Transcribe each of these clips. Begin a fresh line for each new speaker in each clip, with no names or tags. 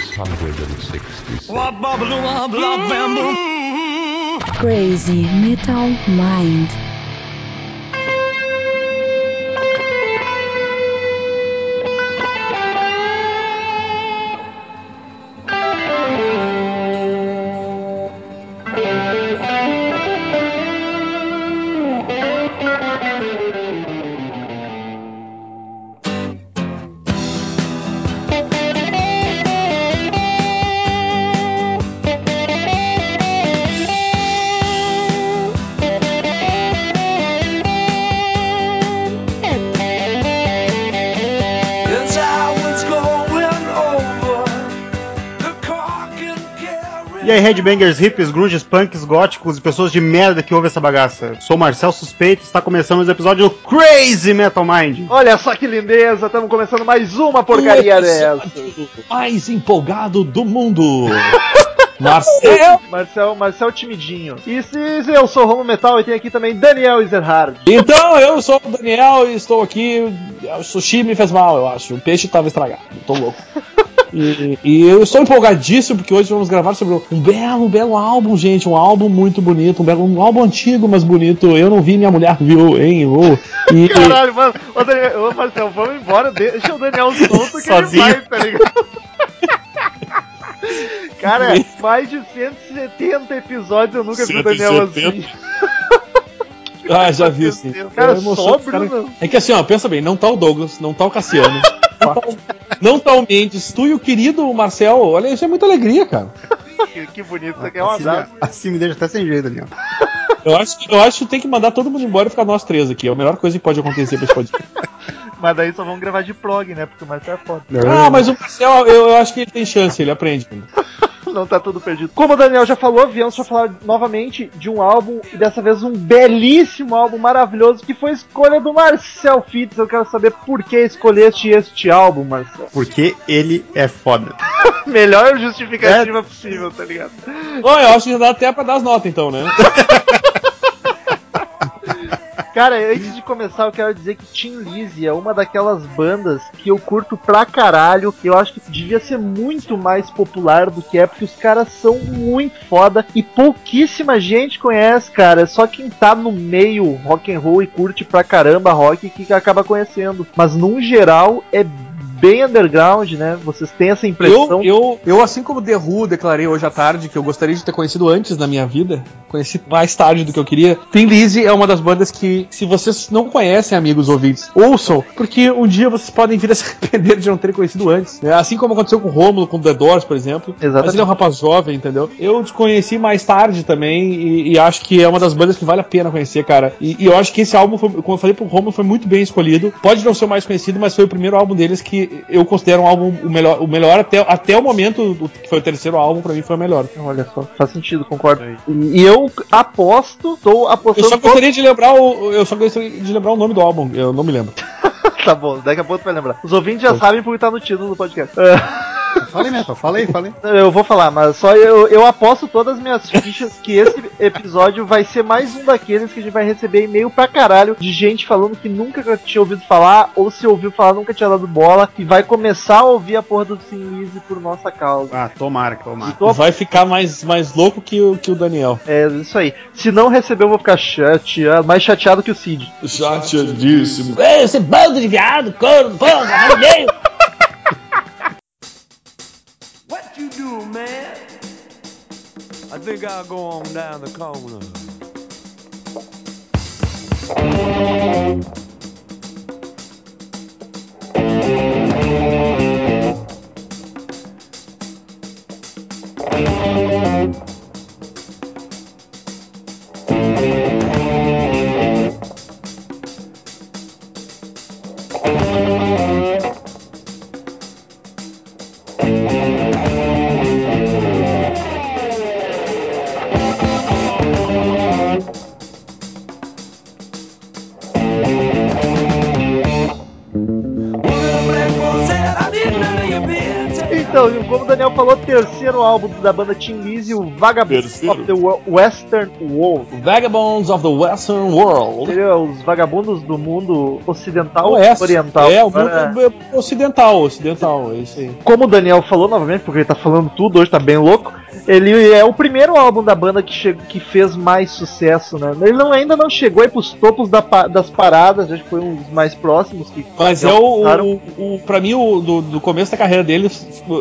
666.
Crazy Metal Mind.
Headbangers, hippies, grunges, punks, góticos e pessoas de merda que ouvem essa bagaça. Sou Marcel Suspeito está começando um episódio do Crazy Metal Mind.
Olha só que lindeza, estamos começando mais uma porcaria dessa.
mais empolgado do mundo. Marcel.
Marcel, Marcel Timidinho. E se, se eu sou Romo Metal e tem aqui também Daniel Ezerhard.
Então, eu sou o Daniel e estou aqui. O sushi me fez mal, eu acho. O peixe estava estragado. Tô louco. E, e eu estou empolgadíssimo porque hoje vamos gravar sobre um belo, belo álbum, gente. Um álbum muito bonito, um, belo, um álbum antigo, mas bonito. Eu não vi, minha mulher viu, hein? Oh. E,
Caralho, mano. Ô, Daniel, ô, Marcel, vamos embora. Deixa o Daniel solto que
Sozinho.
ele vai, tá ligado? Cara, mais de 170 episódios eu nunca vi o Daniel
170?
assim.
Ah, já vi sim.
Cara, sóbrio,
cara.
não.
É que assim, ó, pensa bem, não tá o Douglas, não tá o Cassiano, não, tá o, tá Mendes, tu e o querido Marcel, olha, isso é muita alegria, cara.
Que, bonito, isso aqui é um
Assim,
abraço.
assim me deixa até sem jeito, Daniel.
Eu acho, que- eu acho que tem que mandar todo mundo embora e ficar nós três aqui. É a melhor coisa que pode acontecer pra esse podcast.
Mas daí só vamos gravar de prog, né? Porque o Marcel é foda.
Ah, mas o Marcel, eu, eu acho que ele tem chance, ele aprende.
Não tá tudo perdido. Como o Daniel já falou, viemos pra falar novamente de um álbum, e dessa vez um belíssimo álbum maravilhoso, que foi a escolha do Marcel Fitz. Eu quero saber por que escolheste este álbum, Marcel.
Porque ele é foda.
Melhor justificativa possível, tá ligado?
Bom, eu acho que já dá até pra dar as notas então, né?
Cara, antes de começar, eu quero dizer que Tim Lizzy é uma daquelas bandas que eu curto pra caralho. Eu acho que devia ser muito mais popular do que é, porque os caras são muito foda e pouquíssima gente conhece, cara. Só quem tá no meio rock and roll e curte pra caramba rock que acaba conhecendo. Mas num geral é bem underground, né? Vocês têm essa impressão?
Eu, eu, eu, assim como The Who, declarei hoje à tarde que eu gostaria de ter conhecido antes na minha vida, conheci mais tarde do que eu queria. Tim Lizzy é uma das bandas que, se vocês não conhecem, amigos ouvintes, ouçam, porque um dia vocês podem vir a se arrepender de não terem conhecido antes. né? Assim como aconteceu com o Rômulo, com o The Doors, por exemplo.
Exatamente.
Mas ele é um rapaz jovem, entendeu? Eu desconheci mais tarde também e, e acho que é uma das bandas que vale a pena conhecer, cara. E, e eu acho que esse álbum, foi, como eu falei pro Rômulo, foi muito bem escolhido. Pode não ser o mais conhecido, mas foi o primeiro álbum deles que eu considero um álbum o melhor, o melhor até, até o momento, do, que foi o terceiro álbum, pra mim foi o melhor.
Olha só, faz sentido, concordo. E e eu aposto, tô
Eu
apostando.
só gostaria de lembrar o. Eu só gostaria de lembrar o nome do álbum, eu não me lembro.
Tá bom, daqui a pouco tu vai lembrar. Os ouvintes já sabem porque tá no título do podcast.
Falei, Metal, falei, falei.
eu vou falar, mas só eu, eu aposto todas as minhas fichas que esse episódio vai ser mais um daqueles que a gente vai receber e-mail pra caralho de gente falando que nunca tinha ouvido falar, ou se ouviu falar, nunca tinha dado bola, e vai começar a ouvir a porra do Sin Easy por nossa causa.
Ah, tomara, tomara.
Tô-
Vai ficar mais, mais louco que o, que o Daniel.
É isso aí. Se não receber, eu vou ficar chateado, mais chateado que o Cid.
Chateadíssimo.
Ei, esse bando de viado, corno, porra, maneiro.
Do, man? I think I'll go on down the corner.
Álbum da banda Tim Lizzy, o Vagabonds of the Western World.
Vagabonds of the Western World.
Seria os vagabundos do mundo ocidental
Oeste.
oriental.
É, o mundo é ocidental, ocidental, é isso aí.
Como o Daniel falou novamente, porque ele tá falando tudo hoje, tá bem louco. Ele é o primeiro álbum da banda que, che- que fez mais sucesso, né? Ele não, ainda não chegou aí pros topos da pa- das paradas, acho que foi um dos mais próximos que.
Mas é o, o, o. Pra mim, o, do, do começo da carreira dele,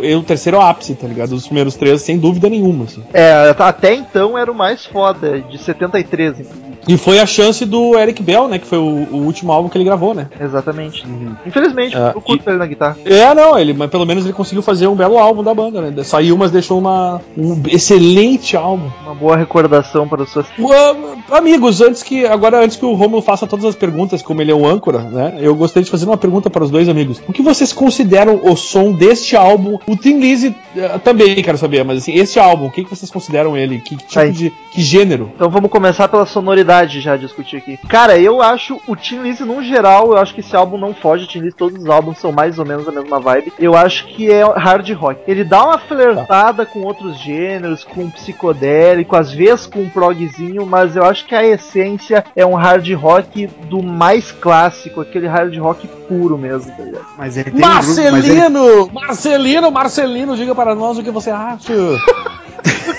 é o terceiro ápice, tá ligado? Os primeiros três, sem dúvida nenhuma. Assim.
É, até então era o mais foda, de 73, inclusive.
E foi a chance do Eric Bell, né? Que foi o, o último álbum que ele gravou, né?
Exatamente. Infelizmente,
É,
eu curto ele na guitarra.
É, não, ele, mas pelo menos ele conseguiu fazer um belo álbum da banda, né? Saiu, mas deixou uma, um excelente álbum.
Uma boa recordação para os seus.
Uh, amigos, antes que agora antes que o Romulo faça todas as perguntas, como ele é um âncora, né? Eu gostaria de fazer uma pergunta para os dois amigos. O que vocês consideram o som deste álbum? O Tim Lizzy uh, também quero saber, mas assim, este álbum, o que, que vocês consideram ele? Que tipo
Aí.
de que gênero?
Então vamos começar pela sonoridade já discutir aqui. Cara, eu acho o Tim Lizzy num geral, eu acho que esse álbum não foge, Tim Lizzy, todos os álbuns são mais ou menos a mesma vibe. Eu acho que é hard rock. Ele dá uma flertada com outros gêneros, com psicodélico, às vezes com um progzinho, mas eu acho que a essência é um hard rock do mais clássico, aquele hard rock puro mesmo, tá ligado?
Mas ele tem um grupo, mas ele-
Marcelino! Marcelino, Marcelino, diga para nós o que você acha.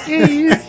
Que isso?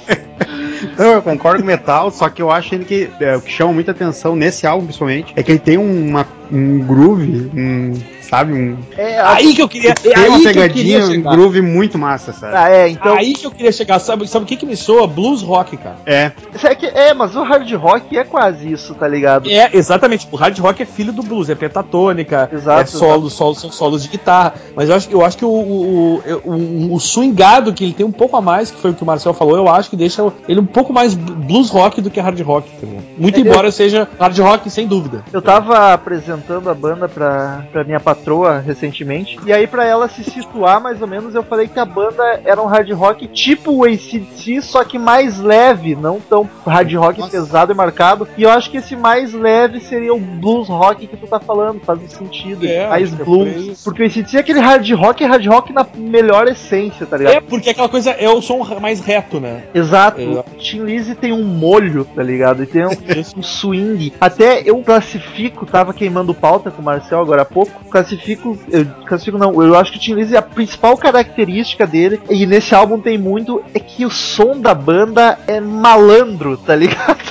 Não, eu concordo com o metal, só que eu acho ele que é, o que chama muita atenção nesse álbum, principalmente, é que ele tem uma, um groove, um, sabe, um,
É,
aí que eu queria, é
tem
aí
uma
que eu queria
pegadinha, um
chegar.
groove muito massa, sabe?
ah, é, então.
Aí que eu queria chegar, sabe, sabe o que que me soa? Blues rock, cara.
É,
É, que, é, mas o hard rock é quase isso, tá ligado?
É, exatamente. O hard rock é filho do blues, é pentatônica,
Exato,
é solo, solo, são solos de guitarra. Mas eu acho, eu acho que o, o, o, o, o swingado que ele tem um pouco a mais, que foi o que o Marcel falou, eu acho que deixa ele um pouco mais blues rock do que hard rock. tá ligado? Muito
É,
embora seja hard rock, sem dúvida.
Eu tava apresentando a banda pra, pra minha patroa recentemente, e aí pra ela se situar mais ou menos, eu falei que a banda era um hard rock tipo o ACDC, só que mais leve, não tão hard rock
Nossa.
pesado e marcado. E eu acho que esse mais leve seria o blues rock que tu tá falando, faz um sentido,
É,
mais
é
blues.
isso.
Porque o ACDC é aquele hard rock, é hard rock na melhor essência, tá ligado?
É, porque aquela coisa é o som mais reto, né?
Exato.
É.
O Tim Lizzy tem um molho, tá ligado? E tem um, um swing. Até eu classifico, tava queimando pauta com o Marcel agora há pouco. Classifico, eu classifico não, eu acho que o Tim Lizzy, a principal característica dele, e nesse álbum tem muito, é que o som da banda é malandro, tá ligado?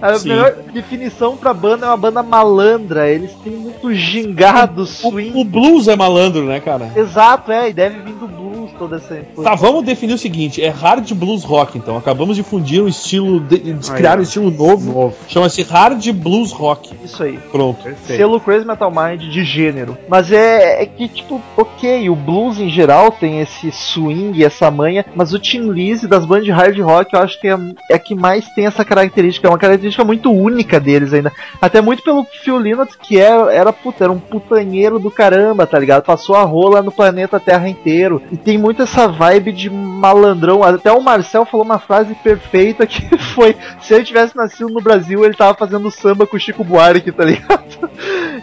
A
Sim.
melhor definição pra banda é uma banda malandra. Eles têm muito gingado,
O,
swing.
o blues é malandro, né, cara?
Exato, é, e deve vir do blues toda essa influência.
Tá, vamos definir o seguinte: é hard blues rock, então. Acabamos de fundir um estilo, de, de criar um estilo novo.
novo.
Chama-se hard blues rock.
Isso aí.
Pronto.
Perfeito.
Selo Crazy Metal Mind de gênero. Mas é, é que, tipo, ok, o blues em geral tem esse swing, essa manha, mas o Tim Lizzy das bandas de hard rock eu acho que é, é a que mais tem essa característica. É uma característica muito única deles ainda. Até muito pelo Phil Lynott, que era, era, puta, era um putanheiro do caramba, tá ligado? Passou a rola no planeta Terra inteiro. E tem muito essa vibe de malandrão. Até o Marcel falou uma frase perfeita que foi: se ele tivesse nascido no Brasil, ele tava fazendo samba com o Chico Buarque, tá ligado?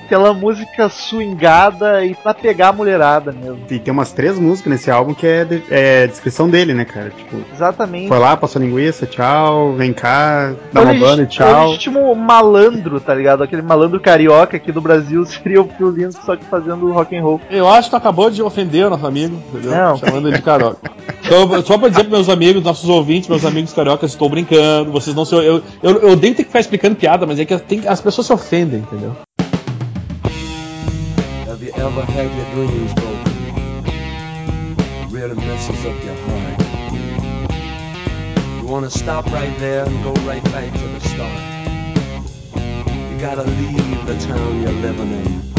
Aquela música swingada e pra pegar a mulherada mesmo.
E tem umas três músicas nesse álbum que é, de- é descrição dele, né, cara? Tipo,
Exatamente.
foi lá, passou linguiça, tchau, vem cá, dá
É o
uma banda e
é o
tchau.
legítimo malandro, tá ligado? Aquele malandro carioca aqui do Brasil seria o Phil Lynott, só que fazendo rock and roll.
Eu acho que tu acabou de ofender o nosso amigo, entendeu?
Não.
Chamando ele de carioca. Então, só pra dizer pros meus amigos, nossos ouvintes, meus amigos cariocas, estou brincando, vocês não se. Eu, eu, eu odeio ter que ficar explicando piada, mas é que tem- as pessoas se ofendem, entendeu?
Have you ever had your dreams broken? Really messes up your heart. You wanna stop right there and go right back to the start. You gotta leave the town you're living in.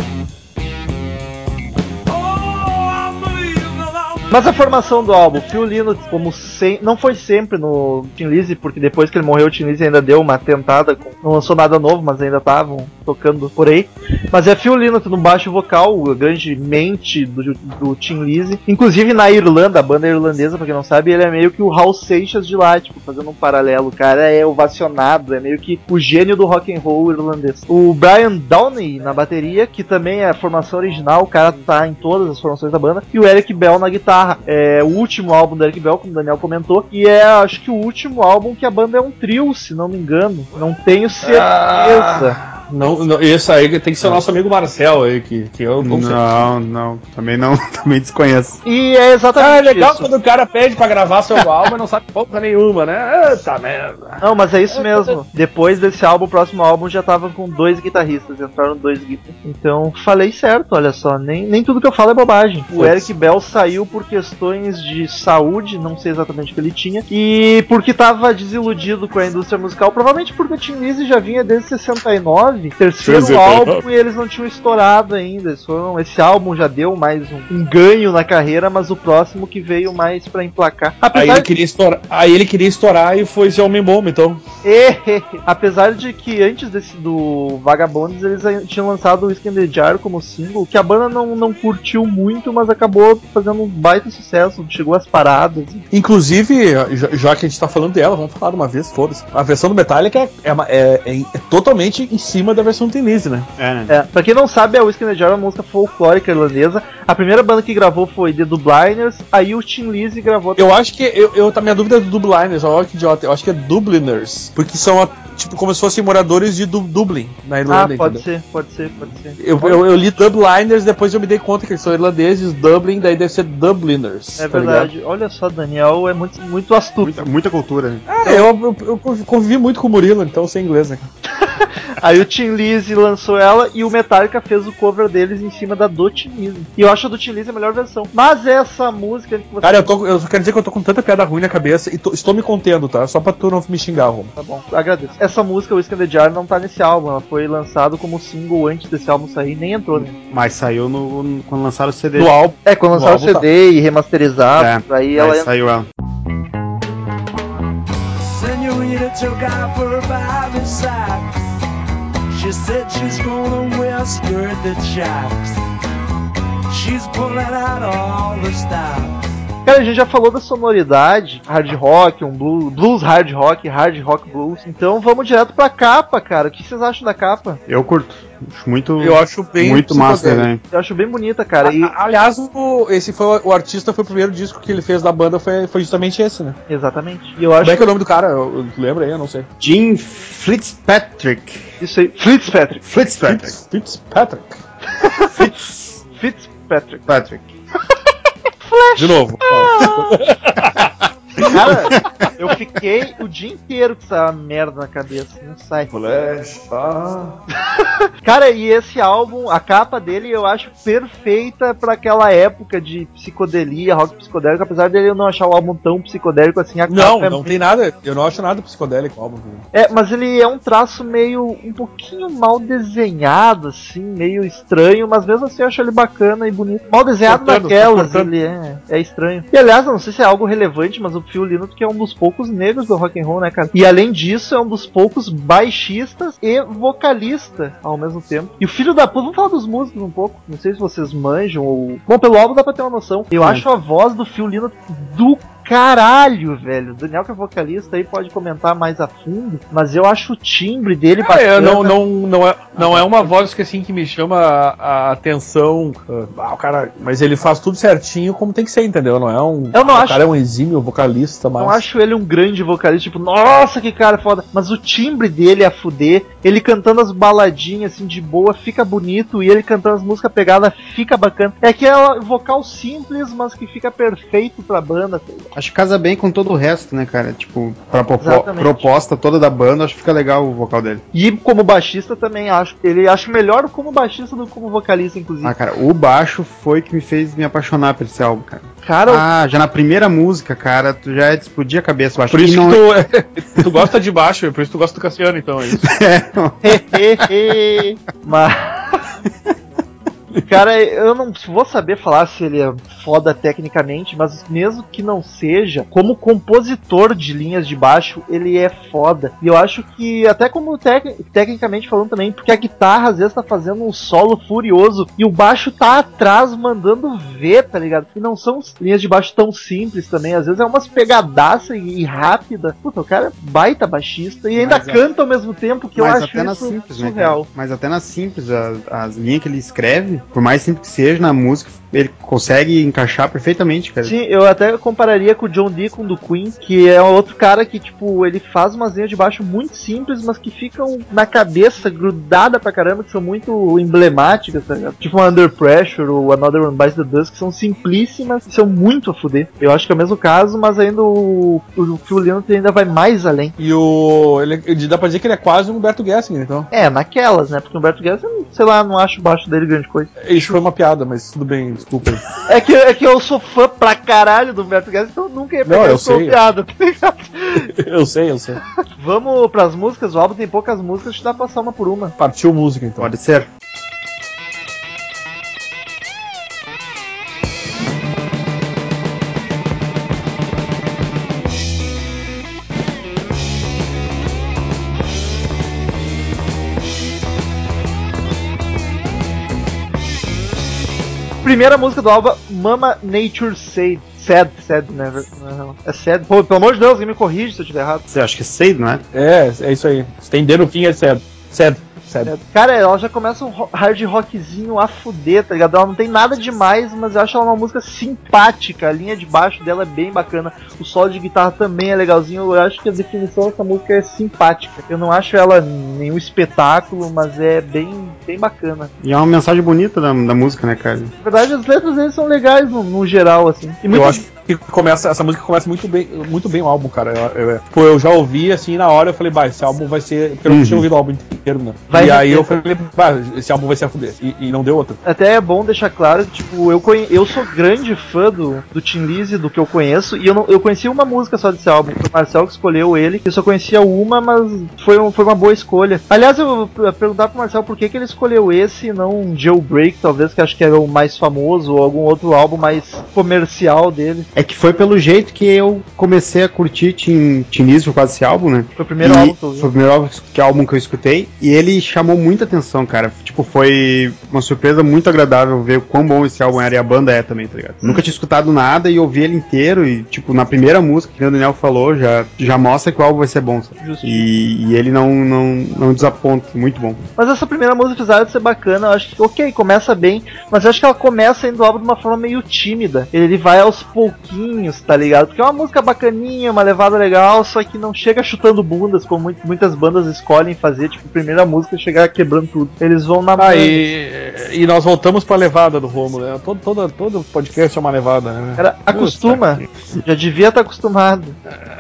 Mas a formação do álbum, Phil Lynott, como não foi sempre no Tim Lizzy, porque depois que ele morreu, o Tim Lizzy ainda deu uma tentada, com, não lançou nada novo, mas ainda estavam tocando por aí. Mas é Phil Lynott no baixo vocal, a grande mente do, do Tim Lizzy. Inclusive na Irlanda, a banda irlandesa, pra quem não sabe, ele é meio que o Hal Seixas de lá, tipo, fazendo um paralelo. O cara é ovacionado, é meio que o gênio do rock and roll irlandês. O Brian Downey na bateria, que também é a formação original, o cara tá em todas as formações da banda. E o Eric Bell na guitarra. É o último álbum do Eric Bell, como o Daniel comentou. E é, acho que o último álbum que a banda é um trio, se não me engano. Não tenho certeza.
Não, não, esse aí tem que ser o nosso amigo Marcel aí, que, que eu não sei.
Não, não, também não, também desconheço.
E é exatamente
Ah, é legal
isso.
quando o cara pede pra gravar seu álbum e não sabe porra nenhuma, né? Eita merda.
Não, mas é isso mesmo. Depois desse álbum, o próximo álbum já tava com dois guitarristas, entraram dois guitarristas. Então, falei certo, olha só. Nem, nem tudo que eu falo é bobagem. O. Eric Bell saiu por questões de saúde, não sei exatamente o que ele tinha, e porque tava desiludido com a indústria musical, provavelmente porque o Tim Lizzy já vinha desde 69, terceiro
69.
álbum, e eles não tinham estourado ainda. Foram, esse álbum já deu mais um, um ganho na carreira, mas o próximo que veio mais pra emplacar.
Aí
Apesar
ele queria estourar, aí ele queria estourar e foi ser homem bomba, então.
E, apesar de que antes desse do Vagabonds eles aí tinham lançado o Whiskey in the Jar como single, que a banda não, não curtiu muito, mas acabou fazendo um baita sucesso, chegou às paradas.
Inclusive, já, que a gente tá falando dela, vamos falar de uma vez, foda-se. A versão do Metallica é, é, é- é- é totalmente em cima da versão do Tin Lizzy, né?
É, né?
É, pra quem não sabe, a Whiskey Jar é uma música folclórica irlandesa. A primeira banda que gravou foi The Dubliners, aí o Tim Lizzy gravou
Eu acho que. Eu, eu, tá minha dúvida é do Dubliners, olha que idiota. Eu acho que é Dubliners. Porque são, a- tipo, como se fossem moradores de Du- Dublin, na
Ah,
Irlanda.
pode
entendeu?
ser, pode ser, pode ser.
Eu, eu, eu li Dubliners, depois eu me dei conta que eles são irlandeses, Dublin, daí deve ser Dubliners.
É
tá
verdade. Olha só, Daniel é muito, muito astuto.
Muita, muita cultura, né?
ligado? É, eu, eu, eu convivi muito com o Murilo, então eu sei inglês, né?
Aí o Tim Lizzy lançou ela e o Metallica fez o cover deles em cima da do Tim Lizzy. E eu acho a do Tim Lizzy a melhor versão. Mas essa música que você
Cara, eu, tô, eu só quero dizer que eu tô com tanta piada ruim na cabeça e tô- estou me contendo, tá? Só pra tu não me xingar, Romo.
Tá bom, agradeço. Essa música, Whiskey in the Jar, não tá nesse álbum. Ela foi lançada como single antes desse álbum sair, nem entrou, né?
Mas saiu no, no- quando lançaram o CD.
Do álbum.
É, quando lançaram o
álbum tá.
CD e remasterizado,
É,
aí ela entra.
saiu ela.
Senorita took out for. She said she's gonna wear a skirt that shocks. She's pulling out all the stops.
Cara, a gente já falou da sonoridade, hard rock, um blues, blues hard rock, hard rock blues. Então vamos direto pra capa, cara. O que vocês acham da capa?
Eu curto. Acho muito,
Eu acho bem
muito massa, né?
Eu acho bem bonita, cara. E...
A- Aliás, o, esse foi o, artista, foi o primeiro disco que ele fez da banda, foi, foi justamente esse, né?
Exatamente. E eu
Como
acho
é que é o nome do cara? Eu, eu lembro aí, eu não sei.
Jim Fitzpatrick.
isso aí. Fitzpatrick.
Fitzpatrick.
Fitzpatrick.
Fitz...
Fitzpatrick.
Patrick.
De novo.
Cara, eu fiquei o dia inteiro com essa merda na cabeça. Não sai.
Flash. Ah.
Cara, e esse álbum, a capa dele eu acho perfeita pra aquela época de psicodelia, rock psicodélico, apesar dele eu não achar o álbum tão psicodélico assim, a
Não,
capa é
não tem nada. Eu não acho nada psicodélico o álbum.
É, mas ele é um traço meio um pouquinho mal desenhado, assim, meio estranho, mas mesmo assim eu acho ele bacana e bonito. Mal desenhado
Cortando,
naquelas,
cortando.
ele é, é estranho. E aliás, eu não sei se é algo relevante, mas o Phil Lynott que é um dos poucos negros do rock and roll, né, cara? E além disso, é um dos poucos baixistas e vocalista ao mesmo tempo. E o filho da puta, vamos falar dos músicos um pouco. Não sei se vocês manjam ou. Bom, pelo álbum dá pra ter uma noção. Eu acho a voz do Phil Lynott do caralho, velho. O Daniel, que é vocalista, aí pode comentar mais a fundo, mas eu acho o timbre dele
É,
bacana.
não, não, não, é, não é uma voz que assim que me chama a, a atenção. Ah, o cara, mas ele faz tudo certinho como tem que ser, entendeu? Não é um.
Eu não
o
acho-
cara é um exímio vocalista, mas.
Não acho ele um grande vocalista, tipo, nossa, que cara foda. Mas o timbre dele é fuder. Ele cantando as baladinhas assim de boa, fica bonito. E ele cantando as músicas pegadas, fica bacana. É aquela vocal simples, mas que fica perfeito pra banda.
Acho que casa bem com todo o resto, né, cara? Tipo, pra
Exatamente.
proposta toda da banda, acho que fica legal o vocal dele.
E como baixista também acho. Ele acho melhor como baixista do que como vocalista, inclusive.
Ah, cara, o baixo foi que me fez me apaixonar por esse álbum, cara.
Cara,
Ah, já na primeira música, cara, tu já é de explodir a cabeça, eu acho.
Por isso
não-
que tu, tu gosta de baixo, é por isso que tu gosta do Cassiano, então, é isso.
É,
mas. Cara, eu não vou saber falar se ele é foda tecnicamente, mas mesmo que não seja, como compositor de linhas de baixo, ele é foda. E eu acho que, até como tec tecnicamente falando também, porque a guitarra às vezes tá fazendo um solo furioso e o baixo tá atrás mandando ver, tá ligado? E não são linhas de baixo tão simples também, às vezes é umas pegadaças e, e rápida. Puta, o cara é baita baixista e ainda
Mas, é-
canta ao mesmo tempo que eu acho
até na
isso
simples, né?
surreal.
cara? Mas até na simples, as linhas que ele escreve, por mais simples que seja, na música, ele consegue encaixar perfeitamente, cara.
Sim, eu até compararia com o John Deacon do Queen, que é outro cara que, tipo, ele faz umas linhas de baixo muito simples, mas que ficam na cabeça, grudada pra caramba, que são muito emblemáticas, tá ligado? Tipo Under Pressure ou Another One Bites the Dust, que são simplíssimas e são muito a fuder. Eu acho que é o mesmo caso, mas ainda o, o Phil Lynott ainda vai mais além.
E o. Ele, ele- dá pra dizer que ele é quase um Humberto Gessinger, então.
É, naquelas, né? Porque o Humberto eu, sei lá, não acho o baixo dele grande coisa.
Isso foi uma piada, mas tudo bem, desculpa.
É que, é que eu sou fã pra caralho do Humberto Guedes, então eu nunca ia pegar
Não, eu
essa
sei.
piada, tá ligado?
eu sei, eu sei.
Vamos pras músicas, o álbum tem poucas músicas, te dá pra passar uma por uma.
Partiu música, então.
Pode ser.
Primeira música do álbum, Mama Nature Said. Sad, sad, never. Não, É sad. Pô, pelo amor de Deus, alguém me corrige se eu estiver errado.
Você acha que é Sade, não é?
É, é isso aí. Se tem D no fim, é cedo. Cedo, cedo.
É, Cara, ela já começa um hard rockzinho a fuder, tá ligado? Ela não tem nada demais, mas eu acho ela uma música simpática. A linha de baixo dela é bem bacana. O solo de guitarra também é legalzinho. Eu acho que a definição dessa música é simpática. Eu não acho ela nenhum espetáculo, mas é bem, bem bacana.
E é uma mensagem bonita da, da música, né, cara?
Na verdade, as letras deles são legais no, no geral, assim. E
Eu acho que começa, essa música começa muito bem, muito bem o álbum, cara. Eu, eu, eu já ouvi assim na hora, eu falei, bah, esse álbum vai ser. Porque eu não
Uhum.
tinha ouvido o álbum inteiro, né?
Vai
e aí
render.
eu falei, bah, esse álbum vai ser a fuder. E, e não deu outra.
Até é bom deixar claro tipo, eu, conhe... eu sou grande fã do, do Tim Lizzy, do que eu conheço, e eu, não... eu conheci uma música só desse álbum, foi o Marcel que escolheu ele, eu só conhecia uma, mas foi, um- foi uma boa escolha. Aliás, eu vou perguntar pro Marcel por que, que ele escolheu esse e não um Jailbreak, talvez, que acho que era o mais famoso, ou algum outro álbum mais comercial dele.
É que foi pelo jeito que eu comecei a curtir Tim, Tim Lizzy por causa desse álbum, né?
Foi o primeiro
E
álbum que eu vi.
Foi o primeiro álbum que, álbum que eu escutei. E ele chamou muita atenção, cara. Tipo, foi uma surpresa muito agradável ver o quão bom esse álbum era e a banda é também, tá ligado? Nunca tinha escutado nada e ouvi ele inteiro. E, tipo, na primeira música que o Daniel falou, já, já mostra que o álbum vai ser bom, sabe? E, e ele não, não, não desaponta. Muito bom.
Mas essa primeira música, apesar de ser bacana, eu acho que, ok, começa bem, mas eu acho que ela começa indo o álbum de uma forma meio tímida. Ele vai aos pouquinhos, tá ligado? Porque é uma música bacaninha, uma levada legal, só que não chega chutando bundas, como muitas bandas escolhem fazer, tipo, primeira música chegar quebrando tudo. Eles vão na
Ah,
manha.
e, nós voltamos pra levada do Romulo, né? Todo, todo, todo podcast é uma levada, né?
Cara, acostuma. Já devia estar acostumado.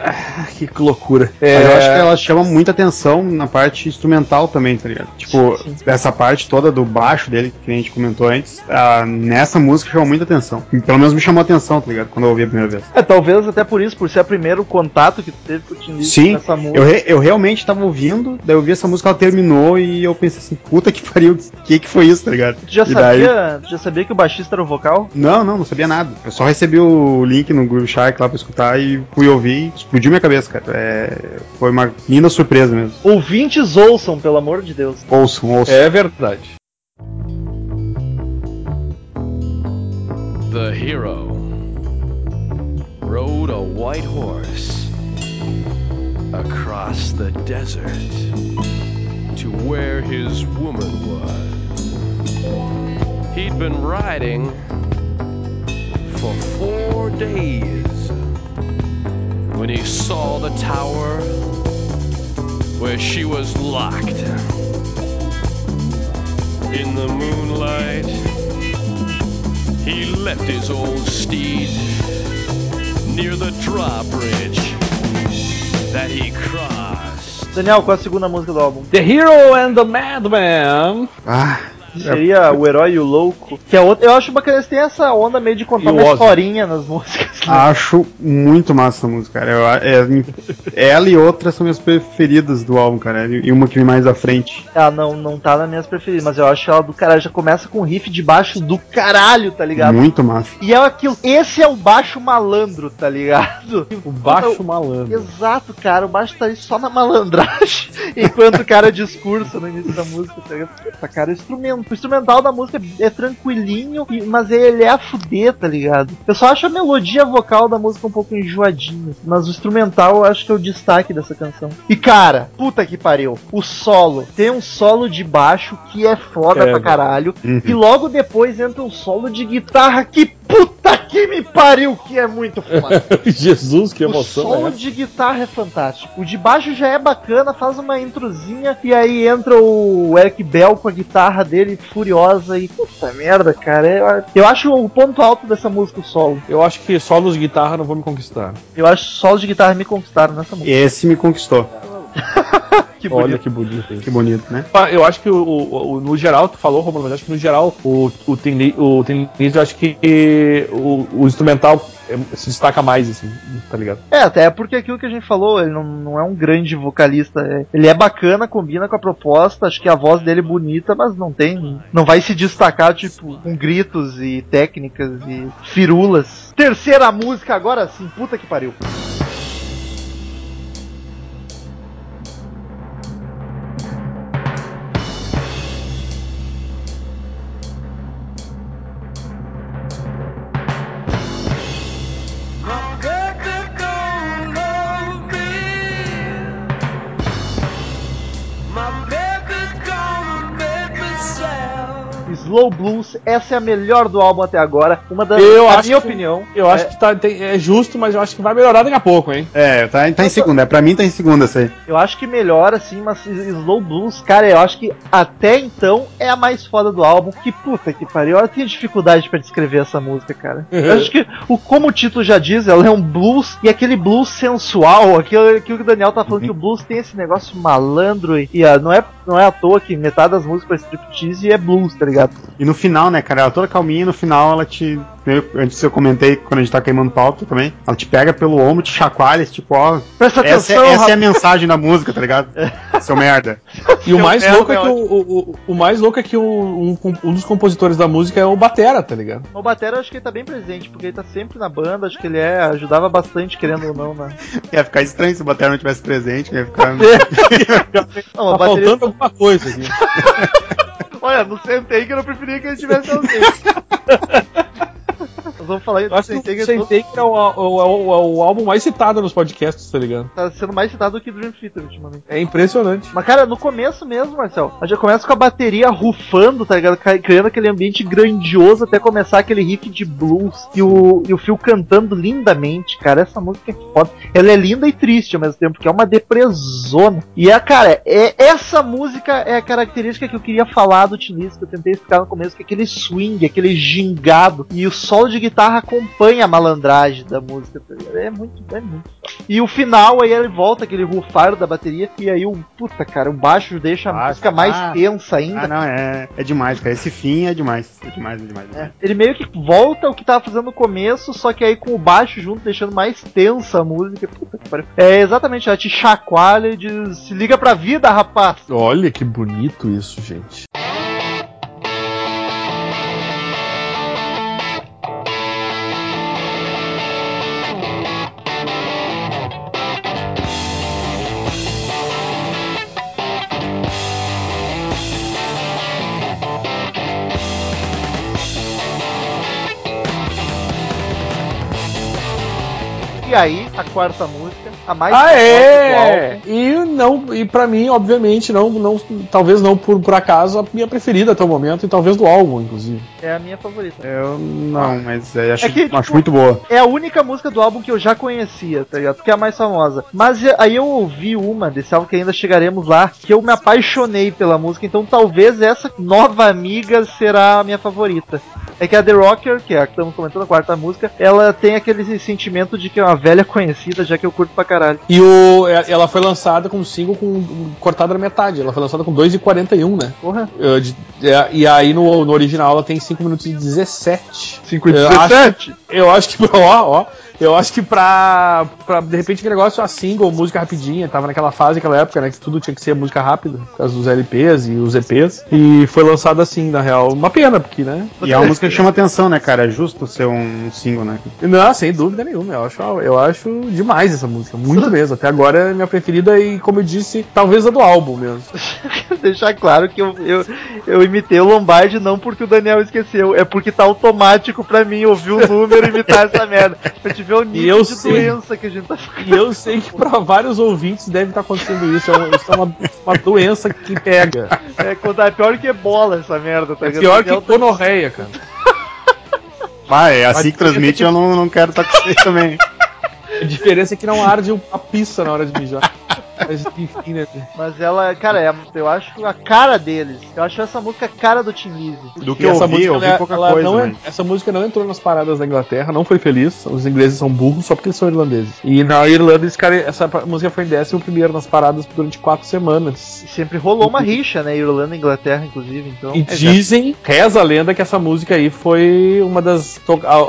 Ah, que loucura. É,
eu acho que ela chama muita atenção na parte instrumental também, tá ligado? Tipo,
Sim.
essa parte toda do baixo dele, que a gente comentou antes, ah, nessa música chamou muita atenção. Pelo menos me chamou atenção, tá ligado? Quando eu ouvi a primeira vez.
É, talvez até por isso, por ser o primeiro contato que tu teve com o Tim
Sim,
nessa música.
Eu, re- eu realmente tava ouvindo, daí eu vi essa música, ela terminou e eu pensei assim, puta que pariu, o que que foi isso, tá ligado?
Tu já
E daí-
sabia, tu já sabia que o baixista era o vocal?
Não, não, não sabia nada. Eu só recebi o link no Groove Shark lá pra escutar e fui ouvir e explodiu minha cabeça, cara. É, foi uma linda surpresa mesmo.
Ouvintes ouçam, pelo amor de Deus.
Ouçam, ouçam.
é verdade.
The hero rode a white horse across the desert to where his woman was. He'd been riding for four days when he saw the tower where she was locked. In the moonlight, he left his old steed near the drawbridge that he crossed.
Daniel, qual é a segunda música do álbum?
The Hero and the Madman.
Ah,
Seria o herói e o louco. Que é outra. Eu acho bacana, eles têm essa onda meio de contar
E
uma
Ozzy.
historinha nas músicas.
Acho muito massa essa música, cara. Eu, é, ela e outras são minhas preferidas do álbum, cara. E uma que vem mais à frente.
Ah, não, não tá nas minhas preferidas, mas eu acho ela do caralho. Já começa com um riff de baixo do caralho, tá ligado?
Muito massa.
E é aquilo. Esse é o baixo malandro, tá ligado?
O baixo malandro.
Exato, cara. O baixo tá aí só na malandragem. enquanto o cara discursa no início da música, tá ligado? Puta, cara, o, instrumento, o instrumental da música é tranquilinho, mas ele é a fuder, tá ligado? Eu só acho a melodia vocal da música um pouco enjoadinha, mas o instrumental eu acho que é o destaque dessa canção. E cara, puta que pariu, o solo. Tem um solo de baixo que é foda é, pra caralho, uhum. e logo depois entra um solo de guitarra que puta que me pariu, que é muito foda.
Jesus, que emoção.
O solo
é
de guitarra é fantástico. O de baixo já é bacana, faz uma introzinha e aí entra o Eric Bell com a guitarra dele furiosa e puta merda, cara. Eu, eu acho o ponto alto dessa música o solo.
Eu acho que solos de guitarra não vão me conquistar.
Eu acho que solos de guitarra me conquistaram nessa música.
Esse me conquistou.
que Olha que bonito
Que bonito, né?
Ah, eu acho que o, o, o, no geral, tu falou, Romulo, mas acho que no geral o, o, Ten, o eu acho que o, o instrumental é, se destaca mais, assim, tá ligado?
É, até porque aquilo que a gente falou, ele não, não é um grande vocalista. É, ele é bacana, combina com a proposta, acho que a voz dele é bonita, mas não tem. Não vai se destacar, tipo, com gritos e técnicas e firulas. Terceira música agora sim, puta que pariu. My. Slow Blues, essa é a melhor do álbum até agora. Uma das,
eu
na
acho
minha
que,
opinião.
Eu é... acho que tá, tem, é justo, mas eu acho que vai melhorar daqui a pouco, hein?
É, tá, tá em segunda. É, pra mim tá em segunda essa aí.
Eu acho que melhora, assim, mas Slow Blues, cara, eu acho que até então é a mais foda do álbum. Que puta que pariu. Eu tenho dificuldade para descrever essa música, cara. eu acho que, o, como o título já diz, ela é um blues e aquele blues sensual, aquilo, aquilo que o Daniel tá falando, uhum. que o blues tem esse negócio malandro e, e não, é, não é à toa que metade das músicas para striptease é blues, tá ligado?
E no final, né, cara, ela toda calminha e no final ela te. Antes eu comentei quando a gente tá queimando pauta também. Ela te pega pelo ombro, te chacoalha, tipo, ó.
Presta
essa,
atenção,
essa é a mensagem da música, tá ligado? Seu merda.
E o mais louco é que o, o, o, mais louco é que o, um, um, dos compositores da música é o Batera, tá ligado?
O Batera eu acho que ele tá bem presente, porque ele tá sempre na banda, acho que ele é, ajudava bastante, querendo ou não, né?
Ia ficar estranho se o Batera não tivesse presente, ia ficar.
não, tá bateria... faltando alguma coisa aqui.
Olha, não sentei que eu não preferia que ele tivesse ausente. Nós vamos falar
isso. Acho que o Sentei que é o, o, o, o, álbum mais citado nos podcasts, tá ligado?
Tá sendo mais citado do que Dream Theater ultimamente.
É impressionante.
Mas, cara, no começo mesmo, Marcel, a gente começa com a bateria rufando, tá ligado? Criando aquele ambiente grandioso até começar aquele riff de blues e o, e o Phil cantando lindamente, cara. Essa música é foda. Ela é linda e triste ao mesmo tempo, porque é uma depressona. E, é, cara, é, essa música é a característica que eu queria falar do Tinis, que eu tentei explicar no começo, que é aquele swing, aquele gingado. E o solo de guitarra acompanha a malandragem da música, tá É muito, é muito. E o final, aí ele volta, aquele rufar da bateria, e aí o. Puta, cara, o baixo deixa a música mais ah, tensa ainda.
Ah, não, é, é demais, cara. Esse fim é demais. É demais, é demais. É demais.
É. Ele meio que volta o que tava fazendo no começo, só que aí com o baixo junto, deixando mais tensa a música. Puta que pariu. É exatamente, ela te chacoalha e diz: se liga pra vida, rapaz.
Olha que bonito isso, gente.
E aí, a quarta música, a mais
ah, é! E não, e para mim, obviamente, não, não, talvez não por, por acaso a minha preferida até o momento e talvez do álbum, inclusive.
É a minha favorita.
Eu não, mas é, acho, é que, acho tipo, muito boa.
É a única música do álbum que eu já conhecia, tá ligado? Porque é a mais famosa. Mas aí eu ouvi uma desse álbum que ainda chegaremos lá, que eu me apaixonei pela música, então talvez essa nova amiga será a minha favorita. É que a The Rocker, que é a que estamos comentando, a quarta música, ela tem aquele sentimento de que é uma velha conhecida, já que eu curto pra caralho.
E o, é, ela foi lançada com single com, cortada na metade. Ela foi lançada com 2,41, né?
Porra.
Uh, de, é, e aí no, no original ela tem 5 minutos e 17.
5 e 17?
Eu acho, eu acho que, ó, ó Eu acho que pra, pra de repente aquele negócio a single, música rapidinha, tava naquela fase, naquela época, né, que tudo tinha que ser música rápida, por causa dos LPs e os EPs, e foi lançado assim, na real. Uma pena, porque, né?
E é uma música que chama atenção, né, cara? É justo ser um single, né?
Não, sem dúvida nenhuma. Eu acho, eu acho demais essa música, muito mesmo. Até agora é minha preferida e, como eu disse, talvez a do álbum mesmo.
Deixar claro que eu, eu, eu imitei o Lombardi não porque o Daniel esqueceu, é porque tá automático pra mim ouvir o número e imitar essa merda. Pra te ver o nível
eu
de
sei.
doença que a gente tá
E eu sei que pra vários ouvintes deve estar acontecendo isso. É uma, isso é uma, uma doença que pega.
É, quando é pior que bola essa merda, tá
É
ligado?
pior que
tá-
gonorreia, cara.
Ah, é assim que transmite, eu não, não quero estar com vocês também.
A diferença é que não arde a pista na hora de mijar. Mas enfim, né?
Mas ela, cara, é, eu acho a cara deles. Eu acho essa música a cara do Tim Lizzy.
Do que
E
eu
essa
ouvi,
música,
eu ouvi pouca
ela
coisa,
não é-
mas...
Essa música não entrou nas paradas da Inglaterra, não foi feliz. Os ingleses são burros só porque eles são irlandeses. E na Irlanda, esse cara, essa música foi em décimo primeiro nas paradas durante quatro semanas.
E sempre rolou uma rixa, né? Irlanda e Inglaterra, inclusive, então.
E dizem, reza a lenda, que essa música aí foi uma das,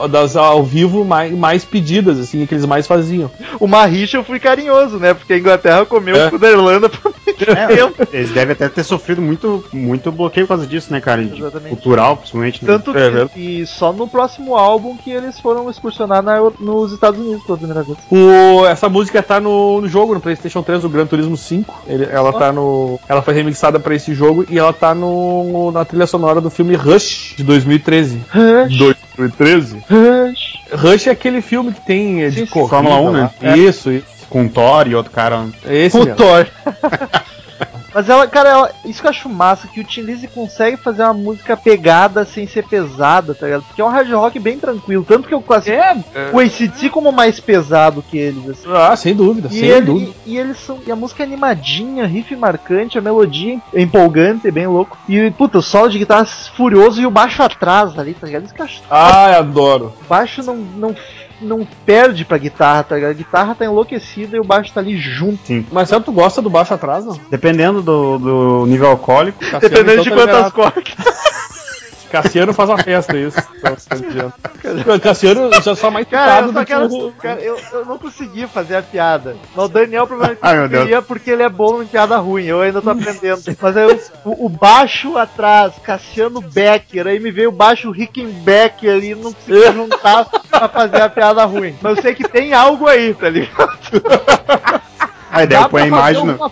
das ao vivo mais, mais pedidas, assim, que eles mais faziam.
Uma rixa eu fui carinhoso, né? Porque a Inglaterra comeu
É.
o cu da Irlanda por muito
É,
tempo.
eles devem até ter sofrido muito, muito bloqueio por causa disso, né, cara? De
Exatamente.
cultural, principalmente. Né?
Tanto
É
que e só no próximo álbum que eles foram excursionar na- nos Estados Unidos pela primeira vez.
O- essa música tá no, no jogo, no PlayStation 3, o Gran Turismo 5. Ele- ela tá no. Ela foi remixada pra esse jogo e ela tá no, na trilha sonora do filme Rush de 2013.
Rush,
2013?
Rush.
Rush é aquele filme que tem é, de
Sim,
Fórmula 1,
lá.
né?
É. Isso, isso.
Com Thor e outro cara.
É esse
O
mesmo.
Thor. Mas ela, cara, ela- isso que eu acho massa, que o Tim Lizzy consegue fazer uma música pegada sem ser pesada, tá ligado? Porque é um hard rock bem tranquilo, tanto que eu classifico
É,
o ACDC como mais pesado que eles, assim.
ah, sem dúvida,
E,
sem
ele-
dúvida.
e, e eles são. E a música é animadinha, riff marcante, a melodia é empolgante, bem louco. E, puta, o solo de guitarra furioso e o baixo atrás ali, tá ligado? Isso que eu acho.
Ah, adoro.
O baixo não, não, não perde pra guitarra, tá ligado? A guitarra tá enlouquecida e o baixo tá ali junto.
Marcelo, tu gosta do baixo atrás, não?
Dependendo do, do nível alcoólico.
Dependendo
então,
de quantas cordas.
Cassiano faz uma festa, isso. Tá dizendo. Cassiano já só mais
Cara, eu só
que
quero. Cara, eu, eu não consegui fazer a piada. Mas o Daniel provavelmente
Ai, Deus.
conseguiria porque ele é bom em piada ruim. Eu ainda tô aprendendo. Mas aí eu- o, o baixo atrás, Cassiano Becker, aí me veio o baixo Rickenbacker ali, não consegui juntar pra fazer a piada ruim. Mas eu sei que tem algo aí, tá ligado?
Aí daí
Dá
eu ponho a imagem. No...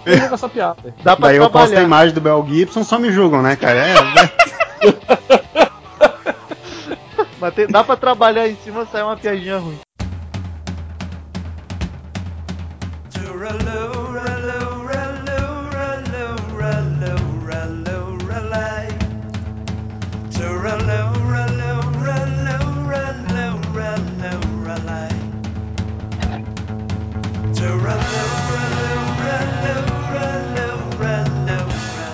Dá pra
Daí eu posto a
trabalhar.
imagem do Bel Gibson, só me julgam, né, cara? É, né?
Mas tem- dá pra trabalhar em cima sai uma piadinha ruim.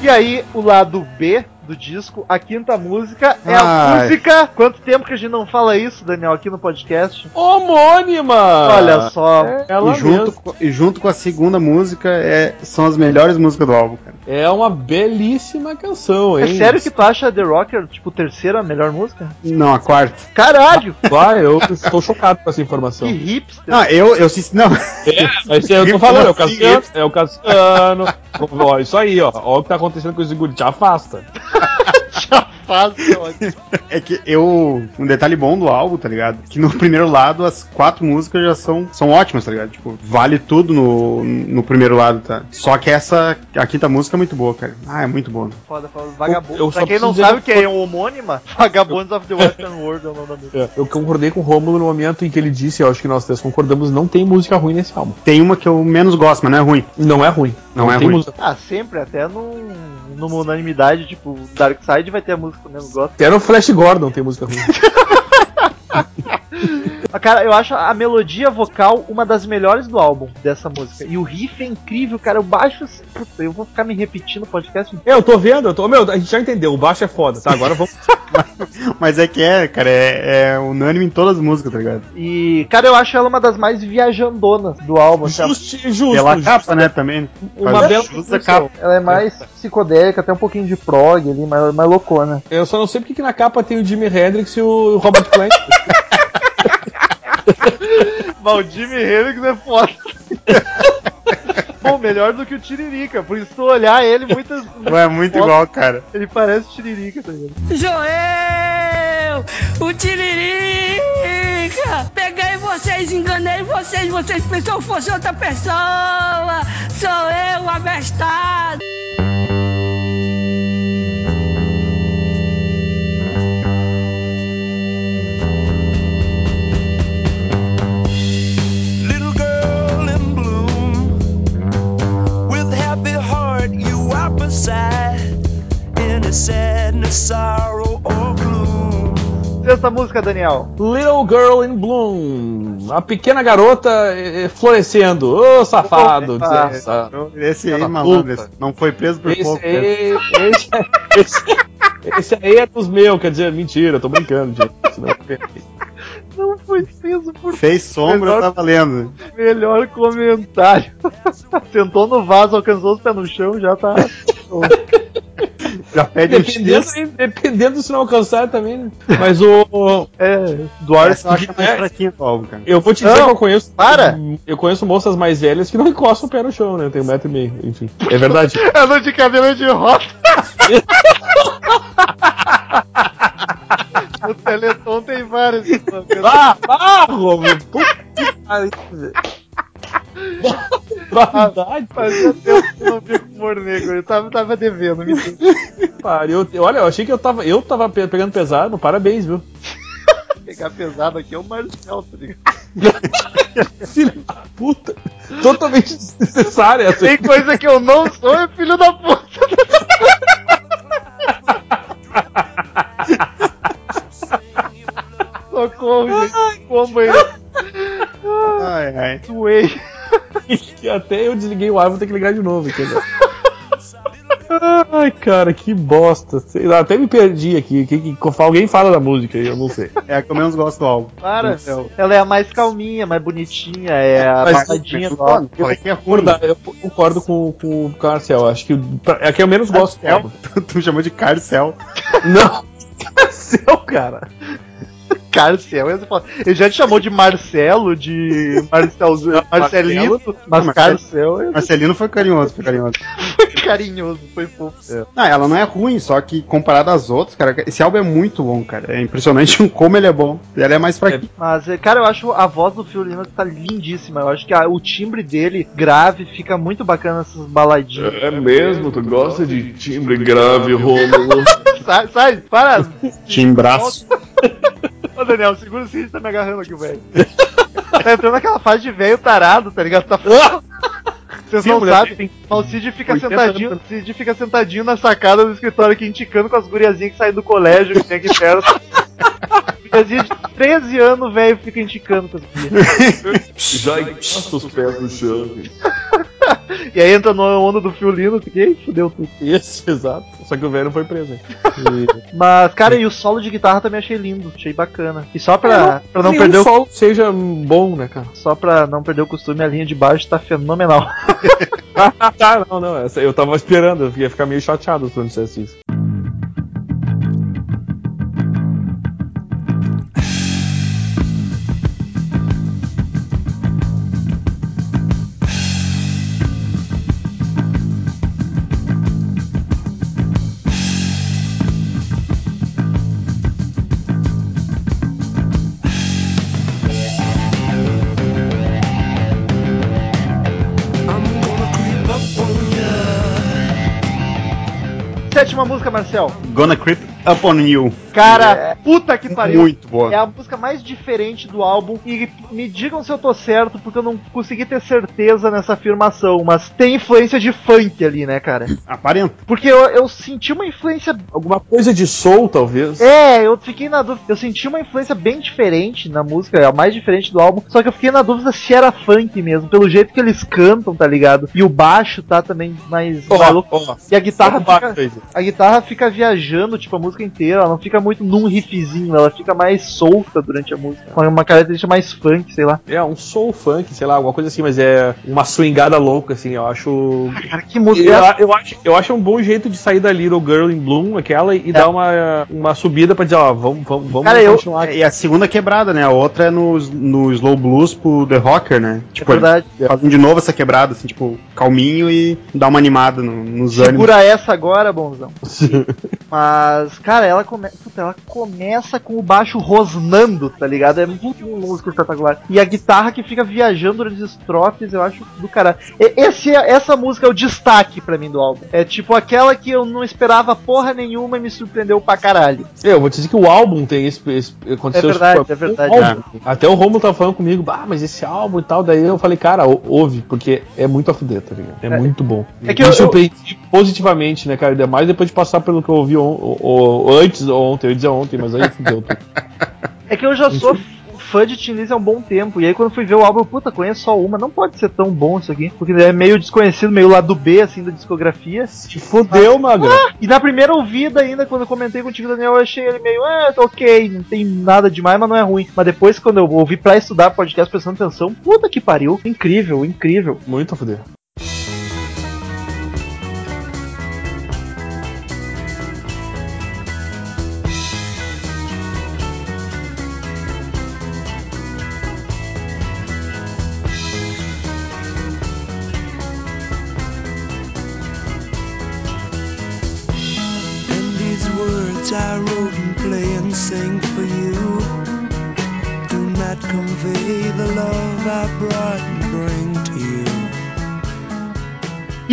E aí, o lado B do disco, a quinta música, é a
Ai.
música. Quanto tempo que a gente não fala isso, Daniel, aqui no podcast?
Homônima!
Olha só.
É, ela
e, junto, com- e junto com a segunda música, é, são as melhores músicas do álbum, cara.
É uma belíssima canção,
É
hein?
sério que tu acha The Rocker, tipo, terceira melhor música?
Não, a quarta.
Caralho!
Vai, eu estou chocado com essa informação.
Que hipster!
Não, eu, eu não.
É, mas eu tô falando, é o Cassiano, é o Cassiano. Ó, isso aí, ó. Ó o que tá acontecendo com esse guri, te afasta.
Já faz, ótimo.
É que eu. Um detalhe bom do álbum, tá ligado? Que no primeiro lado as quatro músicas já são, são ótimas, tá ligado? Tipo, vale tudo no, no primeiro lado, tá? Só que essa. A quinta música é muito boa, cara. Ah, é muito boa.
Foda, foda. Vagabundo.
Eu só
pra quem não sabe o que é homônima, Vagabonds of the Western World é o nome da música.
É, Eu concordei com o Romulo no momento em que ele disse, eu acho que nós três concordamos, não tem música ruim nesse álbum.
Tem uma que eu menos gosto, mas não é ruim.
Não é ruim.
Não é
tem
ruim.
música.
Ah, sempre, até num, numa unanimidade, tipo, Dark Side vai ter a música
Até no Flash Gordon tem música ruim.
Ah, Cara, eu acho a melodia vocal uma das melhores do álbum, dessa música. E o riff é incrível, cara. O baixo, assim, puta, eu vou ficar me repetindo o podcast.
É, eu tô vendo, eu tô. Meu, a gente já entendeu, o baixo é foda, tá? Agora vamos.
Mas é que é, cara, é, é unânime em todas as músicas, tá ligado?
E, cara, eu acho ela uma das mais viajandonas do álbum. assim,
Justo, justo.
Pela
justo.
capa, né, também.
Uma
Faz
bela
capa.
Ela é mais psicodélica, até um pouquinho de prog ali, mais, mais loucona.
Eu só não sei porque que na capa tem o Jimi Hendrix e o Robert Plant.
O Jimi Hendrix é foda. Bom, melhor do que o Tiririca. Por isso, tu olhar ele, muitas.
Pô, é muito igual, cara.
Ele parece Tiririca, tá ligado?
Joel! O Tiririca! Peguei vocês, enganei vocês, vocês pensaram que fosse outra pessoa! Sou eu, o abestado!
Sexta música, Daniel.
Little Girl in Bloom. A pequena garota eh, eh, florescendo. Ô, safado.
Opa.
desgraçado.
Esse aí, malandro, esse não foi preso por
Esse
pouco.
aí, esse, esse, esse aí é dos meus, quer dizer, mentira, tô brincando, gente. Não,
Não foi preso por
Fez sombra,
Melhor-
tá valendo.
melhor comentário. Sentou no vaso, alcançou os pés no chão, já tá.
Já pede o
dependendo,
X.
dependendo se não alcançar também, né? Mas o.
É, Duarte.
Acho mais
é-
fraquinha do álbum, cara.
Eu vou te dizer
Não,
que eu conheço.
para!
Eu conheço moças mais velhas que não encostam o pé no chão, né? Tem um metro e meio, enfim. É verdade.
Ela de cabelo de rosa. o Teleton tem várias.
Ah, barro! Puta que pariu, velho. Verdade,
Fazia tempo que eu não vi com humor negro. Eu tava, tava devendo, me
pariu. Olha, eu achei que eu tava, eu tava pe- pegando pesado. Parabéns, viu?
pegar pesado aqui é o Marcel, tá ligado?
Filho da puta. Totalmente desnecessária essa.
Tem coisa que eu não sou, é filho da puta. Socorro, gente. Como ele
Ai, ai.
suei.
que até eu desliguei o ar, vou ter que ligar de novo agora. Ai, cara, que bosta. Sei lá, até me perdi aqui. Que, que- alguém fala da música aí, eu não sei.
É a que eu menos gosto do álbum.
Para. Ela é a mais calminha, mais bonitinha, é a baladinha
mas-
do álbum.
Eu que é.
Concordo, eu concordo com, com o Marcel. Acho que pra- é a que eu menos gosto. do álbum.
Tu chamou de Carcel.
Não, Marcel, cara.
Carcel, ele já te chamou de Marcelo, de Marcelzinho, Marcelito, mas Carcel é
Marcelino foi carinhoso, foi carinhoso.
carinhoso, foi fofo.
Ah, ela não é ruim, só que comparado às outras, cara, esse álbum é muito bom, cara. É impressionante como ele é bom. Ela é mais fraquinha.
Mas, é, cara, eu acho a voz do Phil Lynott tá lindíssima. Eu acho que a- o timbre dele, grave, fica muito bacana essas baladinhas.
É mesmo? Tu gosta de timbre grave, Rômulo?
Sai, sai, para!
Timbraço.
Ô, Daniel, segura o cinto, tá me agarrando aqui, velho. tá entrando naquela fase de velho tarado, tá ligado? Tá... Vocês
Sim,
não
mulher,
sabem, mas o Cid fica
80
sentadinho,
anos.
Cid fica sentadinho na sacada do escritório aqui, indicando com as guriazinhas que saem do colégio, que tem aqui perto. Guriazinha de 13 anos, velho, fica indicando com as gurias.
Já encosta os pés no chão.
E aí entra no onda do fiolino, fiquei, fudeu tudo.
Isso, exato. Só que o velho não foi preso. hein?
Mas, cara, e o solo de guitarra também achei lindo, achei bacana. E só pra, pra não perder o,
solo seja bom, né, cara?
só pra não perder o costume, a linha de baixo tá fenomenal.
Ah, tá, não, não. Essa, eu tava esperando, eu ia ficar meio chateado se eu não dissesse isso.
Sétima música, Marcel.
Gonna Creep Up On You.
Cara, puta que pariu.
Muito boa.
É a música mais diferente do álbum. E me digam se eu tô certo, porque eu não consegui ter certeza nessa afirmação. Mas tem influência de funk ali, né, cara?
Aparenta.
Porque eu, eu senti uma influência.
Alguma coisa de soul, talvez.
É, eu fiquei na dúvida. Eu senti uma influência bem diferente na música, a mais diferente do álbum. Só que eu fiquei na dúvida se era funk mesmo, pelo jeito que eles cantam, tá ligado? E o baixo tá também mais.
Ó,
louco.
ó.
E a guitarra fica, a guitarra fica viajando, tipo, a música música inteira, ela não fica muito num riffzinho, ela fica mais solta durante a música, com uma característica mais funk, sei lá.
É, um soul funk, sei lá, alguma coisa assim, mas é uma swingada louca, assim, eu acho.
Cara, que música
Eu,
é essa?
eu acho, eu acho um bom jeito de sair da Little Girl in Bloom, aquela, e dar uma, uma subida pra dizer, ó, vamos, vamos, vamos
Cara, eu-
continuar aqui.
E a segunda quebrada, né? A outra é no, no slow blues pro The Rocker, né? Tipo,
É verdade.
fazem de novo essa quebrada, assim, tipo, calminho e dá uma animada no- nos ânimos.
Segura essa agora, bonzão. Mas, cara, ela, come... Puta, ela começa com o baixo rosnando, tá ligado? É muito música espetacular. E a guitarra que fica viajando durante as estrofes, eu acho do caralho. E- Esse, é- essa música é o destaque pra mim do álbum. É tipo aquela que eu não esperava porra nenhuma e me surpreendeu pra caralho.
Eu vou te dizer que o álbum tem esse. esse aconteceu
É verdade,
isso,
é verdade.
álbum. Até o Romulo tava falando comigo, ah, mas esse álbum e tal. Daí eu falei, cara, ou- ouve, porque é muito a fuder, tá ligado? É,
É.
muito bom.
É que
Me
eu-
surpreendi positivamente, né, cara? Ainda mais depois de passar pelo que eu ouvi o- o- antes ou ontem, eu ia dizer ontem, mas aí fudeu tudo.
É que eu já sou fã de Tin Lizzy há um bom tempo. E aí quando fui ver o álbum, eu, puta, conheço só uma. Não pode ser tão bom isso aqui. Porque é meio desconhecido, meio lado B, assim, da discografia.
Se fudeu, Magra.
E na primeira ouvida ainda, quando eu comentei contigo, Daniel, eu achei ele meio, é, tá ok, não tem nada demais, mas não é ruim. Mas depois, quando eu ouvi pra estudar podcast prestando atenção, puta que pariu, incrível, incrível.
Muito a fuder.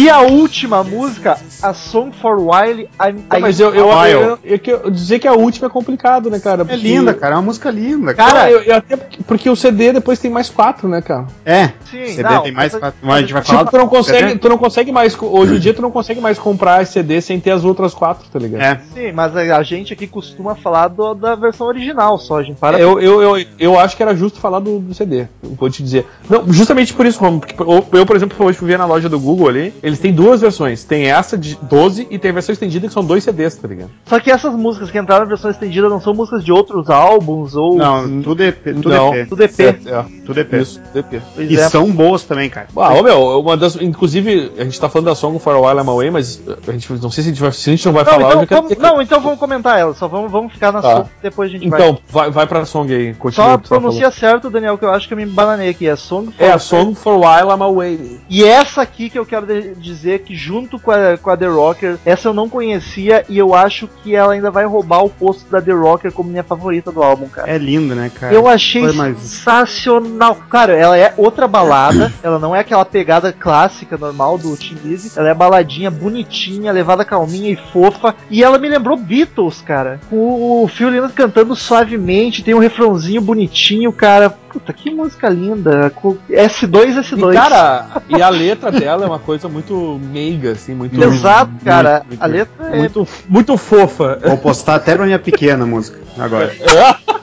E a última música, a Song for Wiley, I'm,
Ah, mas eu, eu,
Wild.
eu, eu, eu- dizer que a última é complicado, né, cara?
É linda, cara. É uma música linda.
Cara,
Cara, eu, eu até porque, porque o CD depois tem mais quatro, né, cara?
É.
Sim,
CD
não,
tem mais quatro. Mas a gente vai falar.
Tipo, tu não consegue,
CD?
tu não consegue mais. Hoje em dia tu não consegue mais comprar CD sem ter as outras quatro, tá ligado?
É.
Sim, mas a gente aqui costuma falar do- da versão original só, a gente para.
Eu, eu, eu, eu acho que era justo falar do, do CD, vou te dizer. Não, justamente por isso, porque eu, eu, por exemplo, hoje fui ver na loja do Google ali, eles têm duas versões. Tem essa de 12 e tem a versão estendida que são dois CDs, tá ligado?
Só que essas músicas que entraram na versão estendida não são músicas de outros álbuns ou
Não, tudo EP. Tudo
Não.
EP.
do EP.
É, é,
Tudo EP.
isso, DP.
Pois
E
é.
são boas também, cara.
Ah, ô meu, uma das. Inclusive, a gente tá falando da Song for a While I'm Away, mas a gente não sei se a gente, vai, se a gente não vai
Não,
falar.
então,
quero
vamos,
dizer-
não, então vamos comentar ela, só vamos, vamos ficar na
Tá.
sua, depois a gente vai.
Então, vai, vai pra Song aí, continua.
Só pronuncia certo, Daniel, que eu acho que eu me bananei aqui. É Song for.
É a Song for a While I'm Away.
E essa aqui que eu quero dizer que junto com a, com a The Rocker, essa eu não conhecia e eu acho que ela ainda vai roubar o posto da The Rocker como minha favorita do álbum, cara.
É linda, né, cara?
Eu achei
mais-
sensacional. Cara, ela é outra balada. ela não é aquela pegada clássica normal do Tim Lizzy. Ela é baladinha, bonitinha, levada calminha e fofa. E ela me lembrou Beatles, cara. Com o Phil Lynott cantando suavemente. Tem um refrãozinho bonitinho, cara. Puta, que música linda. Com S2, S2.
E, cara, e a letra dela é uma coisa muito meiga, assim, muito.
Exato, cara.
muito-
a letra é.
Muito, muito fofa.
Vou postar até pra minha pequena a música agora.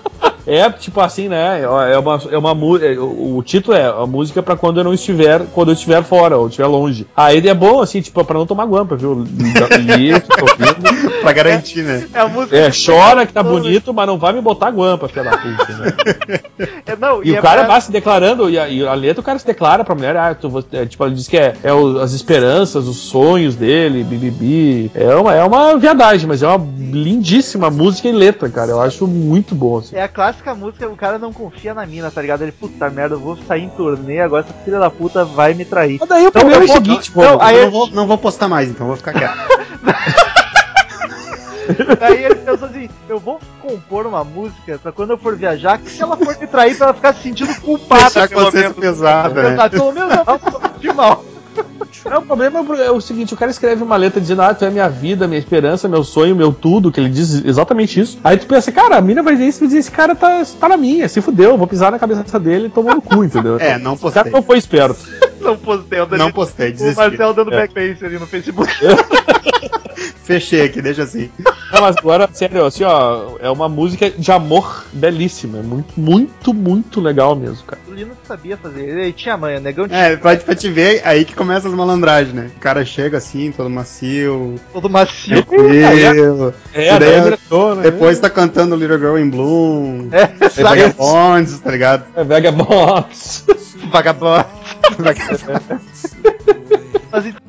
É, tipo assim, né? É uma, é uma é, o, título é a música pra quando eu não estiver, quando eu estiver fora ou estiver longe. Aí é bom, assim, tipo, pra não tomar guampa, viu? E, ouvindo.
pra garantir, né?
É a música.
É, chora que tá bonito, mas não vai me botar guampa, filha da puta, né?
É, não,
E, o
é
cara
pra-
vai se declarando, e a, e a letra o cara se declara pra mulher, ah, tu, é, tipo, ele diz que é, é o- as esperanças, os sonhos dele, bibibi. É uma, é uma viadagem, mas é uma lindíssima música e letra, cara. Eu acho muito bom, assim.
É a clássica música, o cara não confia na mina, tá ligado? Ele, puta merda, eu vou sair em turnê, agora essa filha da puta vai me trair.
Mas daí o
Não,
problema é
eu
o
vou-
seguinte, pô.
não,
Eu
aí-
não vou, não vou postar mais, então vou ficar quieto.
Aí ele pensou assim, eu vou compor uma música pra quando eu for viajar, que se ela for me trair, pra ela ficar se sentindo culpada,
Deixar a consciência pesada, né?
Pelo menos eu não de mal.
Não, o problema é o seguinte, o cara escreve uma letra dizendo, ah, tu é minha vida, minha esperança, meu sonho, meu tudo, que ele diz exatamente isso. Aí tu pensa, cara, a mina vai dizer isso e dizer, esse cara tá, tá na minha, se fudeu, vou pisar na cabeça dele e tomar no cu, entendeu?
É, não
O cara
postei.
não foi esperto.
Não postei, eu
Não postei,
O
desisti.
Marcelo dando backpace ali no Facebook.
Fechei aqui, deixa assim.
Não, mas agora, sério, assim, ó, é uma música de amor belíssima. É muito, muito, muito legal mesmo, cara.
O Linux sabia fazer. Ele tinha manha, negão tinha
É, pra, pra te ver, aí que começa as malandragens, né? O cara chega assim, todo macio,
todo macio.
tranquilo.
É, a
daí,
diretor, né?
Depois tá cantando Little Girl in Bloom,
É, sabe?
Vagabonds, tá ligado?
É Vagabonds.
Vagabundo. Mas então,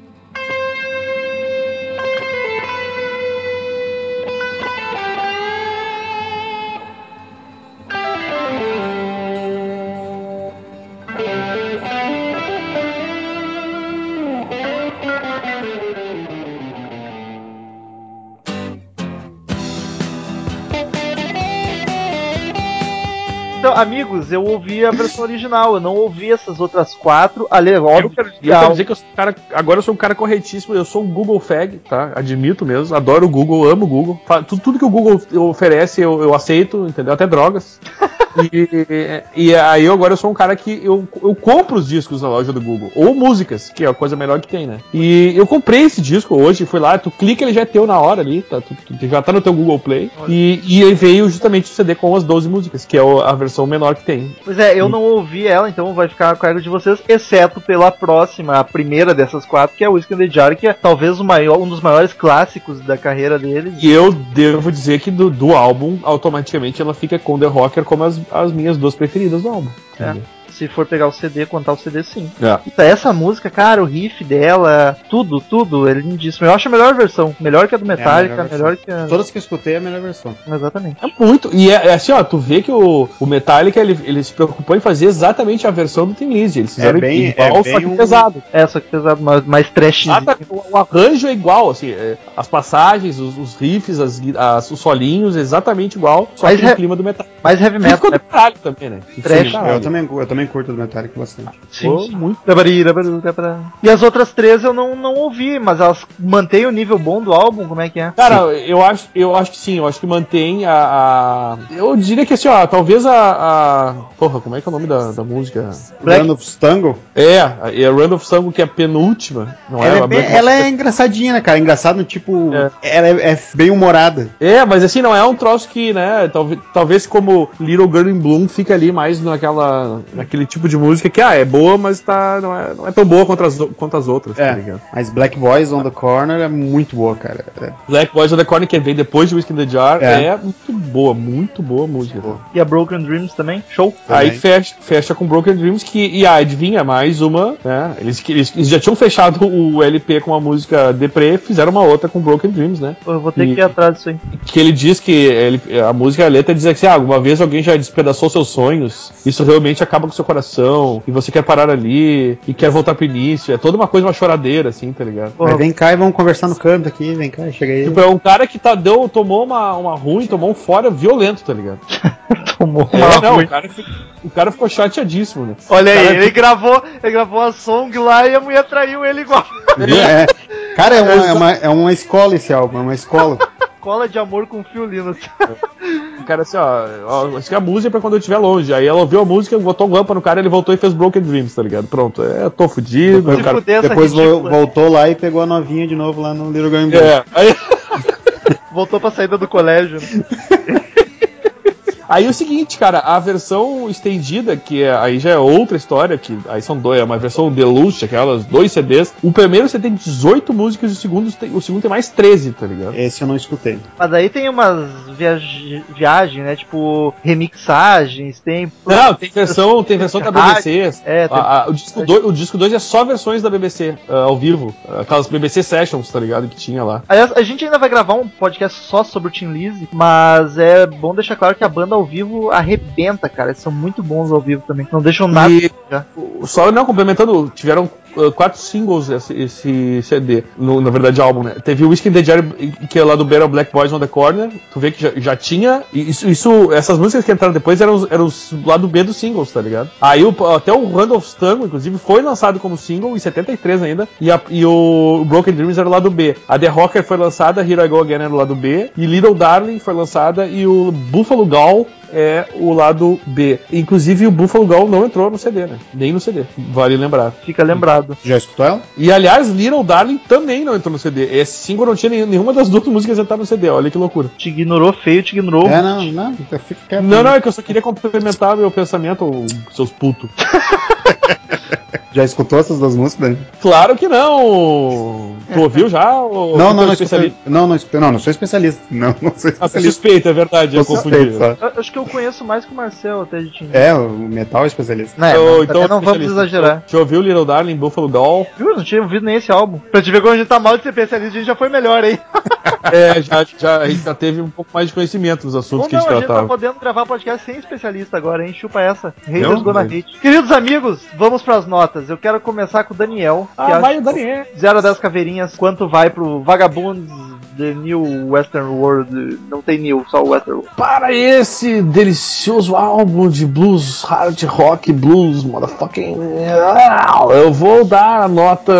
Então, amigos, eu ouvi a versão original, eu não ouvi essas outras quatro. Ali,
Eu
óbvio,
eu
a-
quero dizer que eu sou um cara. Agora eu sou um cara corretíssimo, eu sou um Google Fag, tá? Admito mesmo. Adoro o Google, amo o Google. Tudo, tudo que o Google oferece eu, eu aceito, entendeu? Até drogas. E, e aí eu agora eu sou um cara que eu, eu compro os discos na loja do Google. Ou músicas, que é a coisa melhor que tem, né? E eu comprei esse disco hoje, fui lá, tu clica, ele já é teu na hora ali, tá? Tu, tu já tá no teu Google Play. E, e aí veio justamente o CD com as 12 músicas, que é a versão menor que tem.
Pois é, eu não ouvi ela, então vai ficar a cargo de vocês, exceto pela próxima, a primeira dessas quatro, que é o Whiskey in the Jar, que é talvez maior, um dos maiores clássicos da carreira deles.
E eu devo dizer que do, do álbum, automaticamente ela fica com The Rocker como as, as minhas duas preferidas do álbum.
É. Se for pegar o CD, contar o CD, sim.
É.
Essa música, cara, o riff dela, tudo, tudo, é lindíssimo. Eu acho a melhor versão. Melhor que a do Metallica,
melhor
melhor, que a.
Todas que eu escutei é a melhor versão.
Exatamente.
É muito. E é, é assim, ó, tu vê que o, o Metallica ele, ele se preocupou em fazer exatamente a versão do Tim Lizzy. Eles fizeram
É bem-
igual,
é
só
bem
que
um-
pesado.
É, só que pesado, mais, mais trashzinho.
Ah, tá, o, arranjo é igual, assim, é, as passagens, os, os riffs, as, as- os solinhos, é exatamente igual, só
Mas
que no
é-
clima do Metallica.
Mais heavy metal,
ficou
né?
do caralho também, né?
Trash.
caralho.
Eu também, eu também curto do Metallica bastante.
Muito.
Dabari, dabari, dabara. E as outras três eu não, não ouvi, mas elas mantêm o nível bom do álbum, como é que é?
Cara, eu acho, eu acho que sim, eu acho que mantém a. a- eu diria que assim, ó, talvez a. a- Porra, como é que é o nome da, da música?
Black-
Run of Tango,
É, é a Run of Sango, que é a penúltima, não
ela,
é?
é bem- ela é engraçadinha, né, cara? Engraçado no tipo.
É.
Ela é, é bem humorada.
É, mas assim, não é um troço que, né, talvez, talvez como Little Girl in Bloom fica ali mais naquela, naquele tipo de música que, ah, é boa, mas tá, não, é, não é tão boa quanto as, quanto as outras, tá
É.
ligado?
Mas Black Boys on the Corner é muito boa, cara. É.
Black Boys on the Corner, que vem depois de Whiskey in the Jar, é,
É.
muito boa, muito boa música. tá?
E a Broken Dreams também? Show?
Aí
Também.
fecha, fecha com Broken Dreams, que, e ah, adivinha, mais uma, né? Eles, eles, eles já tinham fechado o LP com a música Depre, fizeram uma outra com Broken Dreams, né?
Eu vou ter
E-
que ir atrás disso aí.
Que ele diz que ele, a música, a letra diz assim: ah, alguma vez alguém já despedaçou seus sonhos, isso realmente acaba com seu coração, e você quer parar ali, e quer voltar pro início. É toda uma coisa, uma choradeira, assim, tá ligado?
Porra.
Mas vem cá e vamos conversar no canto aqui, vem cá, chega aí.
Tipo, é um cara que tá, deu, tomou uma, uma ruim, tomou um fora violento, tá ligado?
Tomou
É,
uma
não,
ruim.
o cara, fi- o cara ficou chateadíssimo, né?
Olha aí, ele gravou, ele gravou a song lá e a mulher traiu ele igual.
É. Cara, é uma, é, uma, é uma escola esse álbum, é uma escola.
Cola de amor com fio Linus.
O cara assim, ó, ó, isso é a música é pra quando eu estiver longe. Aí ela ouviu a música, botou um guampa no cara, ele voltou e fez Broken Dreams, tá ligado? Pronto, é, tô fudido. O cara-
Depois
ridícula.
voltou lá e pegou a novinha de novo lá no Little Game Boy.
É, aí,
Voltou pra saída do colégio.
aí o seguinte, cara, a versão estendida, que é, aí já é outra história, que aí são dois, é uma versão deluxe, aquelas dois CDs. O primeiro você tem 18 músicas e o segundo, tem, o segundo tem mais 13, tá ligado?
Esse eu não escutei.
Mas aí tem umas viagens, viagem, né? Tipo, remixagens, tem.
Não, tem versão, tem versão da BBC.
É, tem-
A- a- o disco 2 o disco dois é só versões da BBC, ah, ao vivo. Aquelas BBC Sessions, tá ligado? Que tinha lá.
Aliás, a gente ainda vai gravar um podcast só sobre o Tim Lizzy, mas é bom deixar claro que a banda ao vivo arrebenta, cara. Eles são muito bons ao vivo também. Não deixam nada.
E só não complementando, tiveram quatro singles esse, esse CD, no- na verdade álbum, né? Teve o Whiskey in the que é lá do Battle Black Boys on the Corner. Tu vê que já, já tinha. Isso, isso, essas músicas que entraram depois eram, eram os lado B dos singles, tá ligado? Aí o- até o Randolph Tango, inclusive, foi lançado como single em 73 ainda. E, a- e o Broken Dreams era o lado B. A The Rocker foi lançada, Here I Go Again era o lado B. E Little Darling foi lançada e o Buffalo Gall é o lado B. Inclusive o Buffalo Gall não entrou no CD, né? Nem no CD. Vale lembrar.
Fica lembrado.
Já escutou ela?
E aliás, Little Darling também não entrou no CD. Esse single não tinha nenhum- nenhuma das duas músicas entrar no CD. Olha que loucura.
Te ignorou feio, te ignorou.
É, não, não, fica quieto.
Não, não, é que eu só queria complementar meu pensamento, seus putos.
Já escutou essas duas músicas, Dani?
Claro que não! Tu ouviu já? Ou
Não, não,
é
não,
especialista?
escutei- não, não, escutei- não, não sou especialista. Não, não sou
Ah, é
especialista.
suspeita, é verdade, eu confundi.
suspeito.
Eu acho que eu conheço mais que o Marcel até de.
É, o metal é especialista.
Ô,
mas
então,
também não vamos exagerar.
Já ouviu Little Darling, Buffalo Doll?
Viu? Não tinha ouvido nem esse álbum. Pra te ver como a gente tá mal de ser especialista, a gente já foi melhor, hein?
É, já, já, a gente já teve um pouco mais de conhecimento nos assuntos
Ou
que a
não,
gente
a gente tá
tratava.
podendo gravar podcast sem especialista agora, hein? Chupa essa.
Eu?
Haters gonna hate. Queridos amigos, vamos pras notas. Eu quero começar com o Daniel.
Ah, vai o Daniel.
0 a 10 caveirinhas, quanto vai pro Vagabonds The New Western World? Não tem New, só Western World.
Para esse delicioso álbum de blues, hard rock, blues, motherfucking. Eu vou dar a nota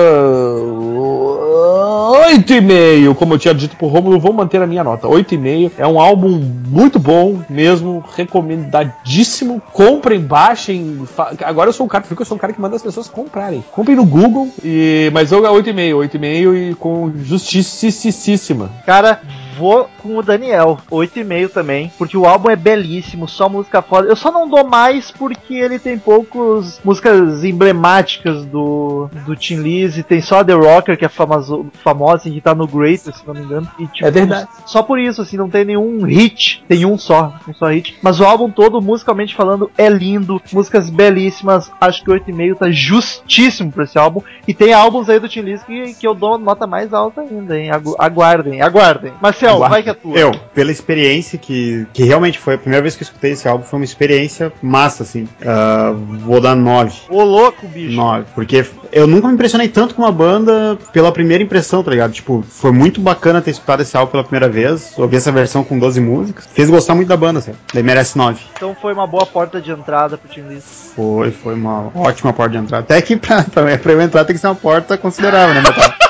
8,5. Como eu tinha dito pro Romulo, vou manter a minha nota. 8,5. É um álbum muito bom mesmo, recomendadíssimo. Comprem, baixem. Agora eu sou um cara, porque eu sou um cara que manda as pessoas comprarem. Comprem no Google, e... mas eu é 8,5. 8,5 e com justicíssima.
Cara, vou com o Daniel, 8,5 também, porque o álbum é belíssimo, só música foda. Eu só não dou mais porque ele tem poucos músicas emblemáticas do, do Tim Lizzy, tem só The Rocker, que é famoso, famosa, assim, que tá no Greatest, se não me engano. E, tipo,
É verdade.
Só por isso, assim, não tem nenhum hit, tem um só, um só hit. Mas o álbum todo, musicalmente falando, é lindo, músicas belíssimas, acho que 8,5 tá justíssimo pra esse álbum. E tem álbuns aí do Tim Lizzy que, que eu dou nota mais alta ainda, hein? Agu- Aguardem, aguardem. Marcel,
Aguardem.
vai que é tua.
Eu, pela experiência que, que realmente foi a primeira vez que eu escutei esse álbum, foi uma experiência massa, assim. Ah, vou dar 9.
Ô louco, bicho.
9. Porque eu nunca me impressionei tanto com uma banda pela primeira impressão, tá ligado? Tipo, foi muito bacana ter escutado esse álbum pela primeira vez. Ouvir essa versão com 12 músicas. Fez gostar muito da banda, sabe? Daí merece 9.
Então foi uma boa porta de entrada pro Tim Lizzy.
Foi, foi uma ótima porta de entrada. Até que pra, pra, pra eu entrar tem que ser uma porta considerável, né, Metal?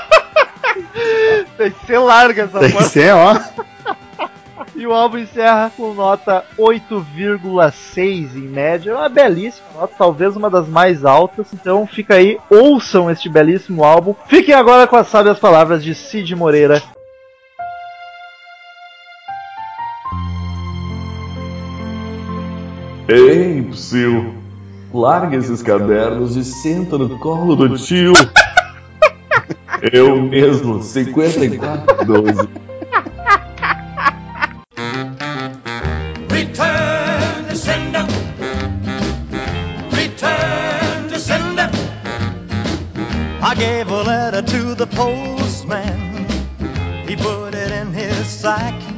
Tem que ser larga essa
Tem que
porta.
ser, ó.
E o álbum encerra com nota 8,6 em média. É uma belíssima nota, talvez uma das mais altas. Então fica aí, ouçam este belíssimo álbum. Fiquem agora com as sábias palavras de Cid Moreira.
Ei, psil, larga esses cadernos e senta no colo do tio. Eu mesmo, 5412.
Return to sender. Return to sender. I gave a letter to the postman. He put it in his sack.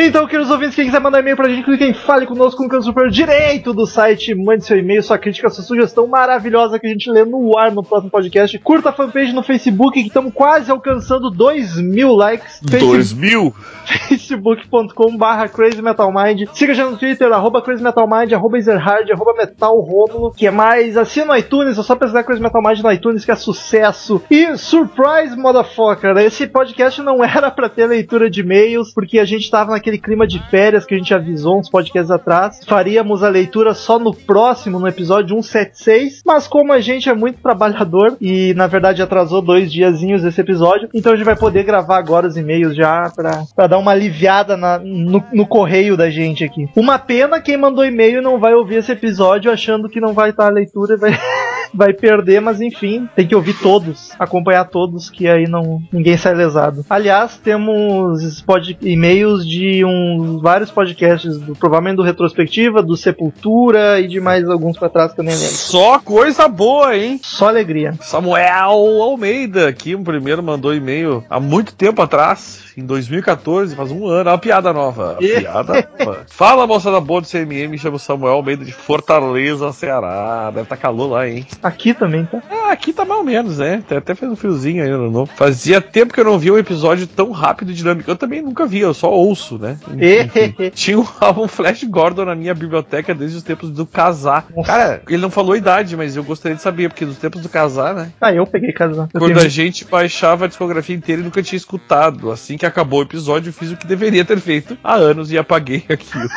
Então, queridos ouvintes, quem quiser mandar e-mail pra gente, clique em Fale Conosco no canto superior direito do site. Mande seu e-mail, sua crítica, sua sugestão maravilhosa que a gente lê no ar no próximo podcast. Curta a fanpage no Facebook, que estamos quase alcançando 2 mil likes.
Dois mil?
facebook.com barra Crazy Metal Mind. Siga gente no Twitter, arroba Crazy Metal Mind, arroba Ezerhard, arroba Metal Rômulo. que é mais? Assina no iTunes, é só pesquisar Crazy Metal Mind no iTunes que é sucesso. E Surprise Motherfucker, esse podcast não era pra ter leitura de e-mails, porque a gente tava naquele clima de férias que a gente avisou uns podcasts atrás. Faríamos a leitura só no próximo, no episódio 176, mas como a gente é muito trabalhador e na verdade atrasou dois diazinhos esse episódio, então a gente vai poder gravar agora os e-mails já pra, pra dar uma aliviada na- no, no correio da gente aqui. Uma pena quem mandou e-mail não vai ouvir esse episódio achando que não vai estar a leitura e vai, vai perder, mas enfim, tem que ouvir todos, acompanhar todos, que aí não ninguém sai lesado. Aliás, temos e-mails de uns vários podcasts, do, provavelmente do Retrospectiva, do Sepultura e de mais alguns pra trás que eu nem lembro.
Só coisa boa, hein?
Só alegria.
Samuel Almeida, que o primeiro mandou e-mail há muito tempo atrás, em 2014, faz um ano, é uma piada nova. Uma piada nova. Fala, moçada boa do CMM, me chamo Samuel Almeida de Fortaleza, Ceará. Deve estar calor lá, hein?
Aqui também, tá?
Ah, aqui tá mais ou menos, né? Até- fez um friozinho aí no novo. Fazia tempo que eu não via um episódio tão rápido e dinâmico. Eu também nunca vi, eu só ouço, né? Enfim. Tinha um álbum Flash Gordon na minha biblioteca desde os tempos do casar. Cara, ele não falou a idade, mas eu gostaria de saber, porque nos tempos do casar, né?
Ah, eu peguei casar.
Quando
tenho-
a gente baixava a discografia inteira e nunca tinha escutado. Assim que acabou o episódio, fiz o que deveria ter feito há anos e apaguei aquilo.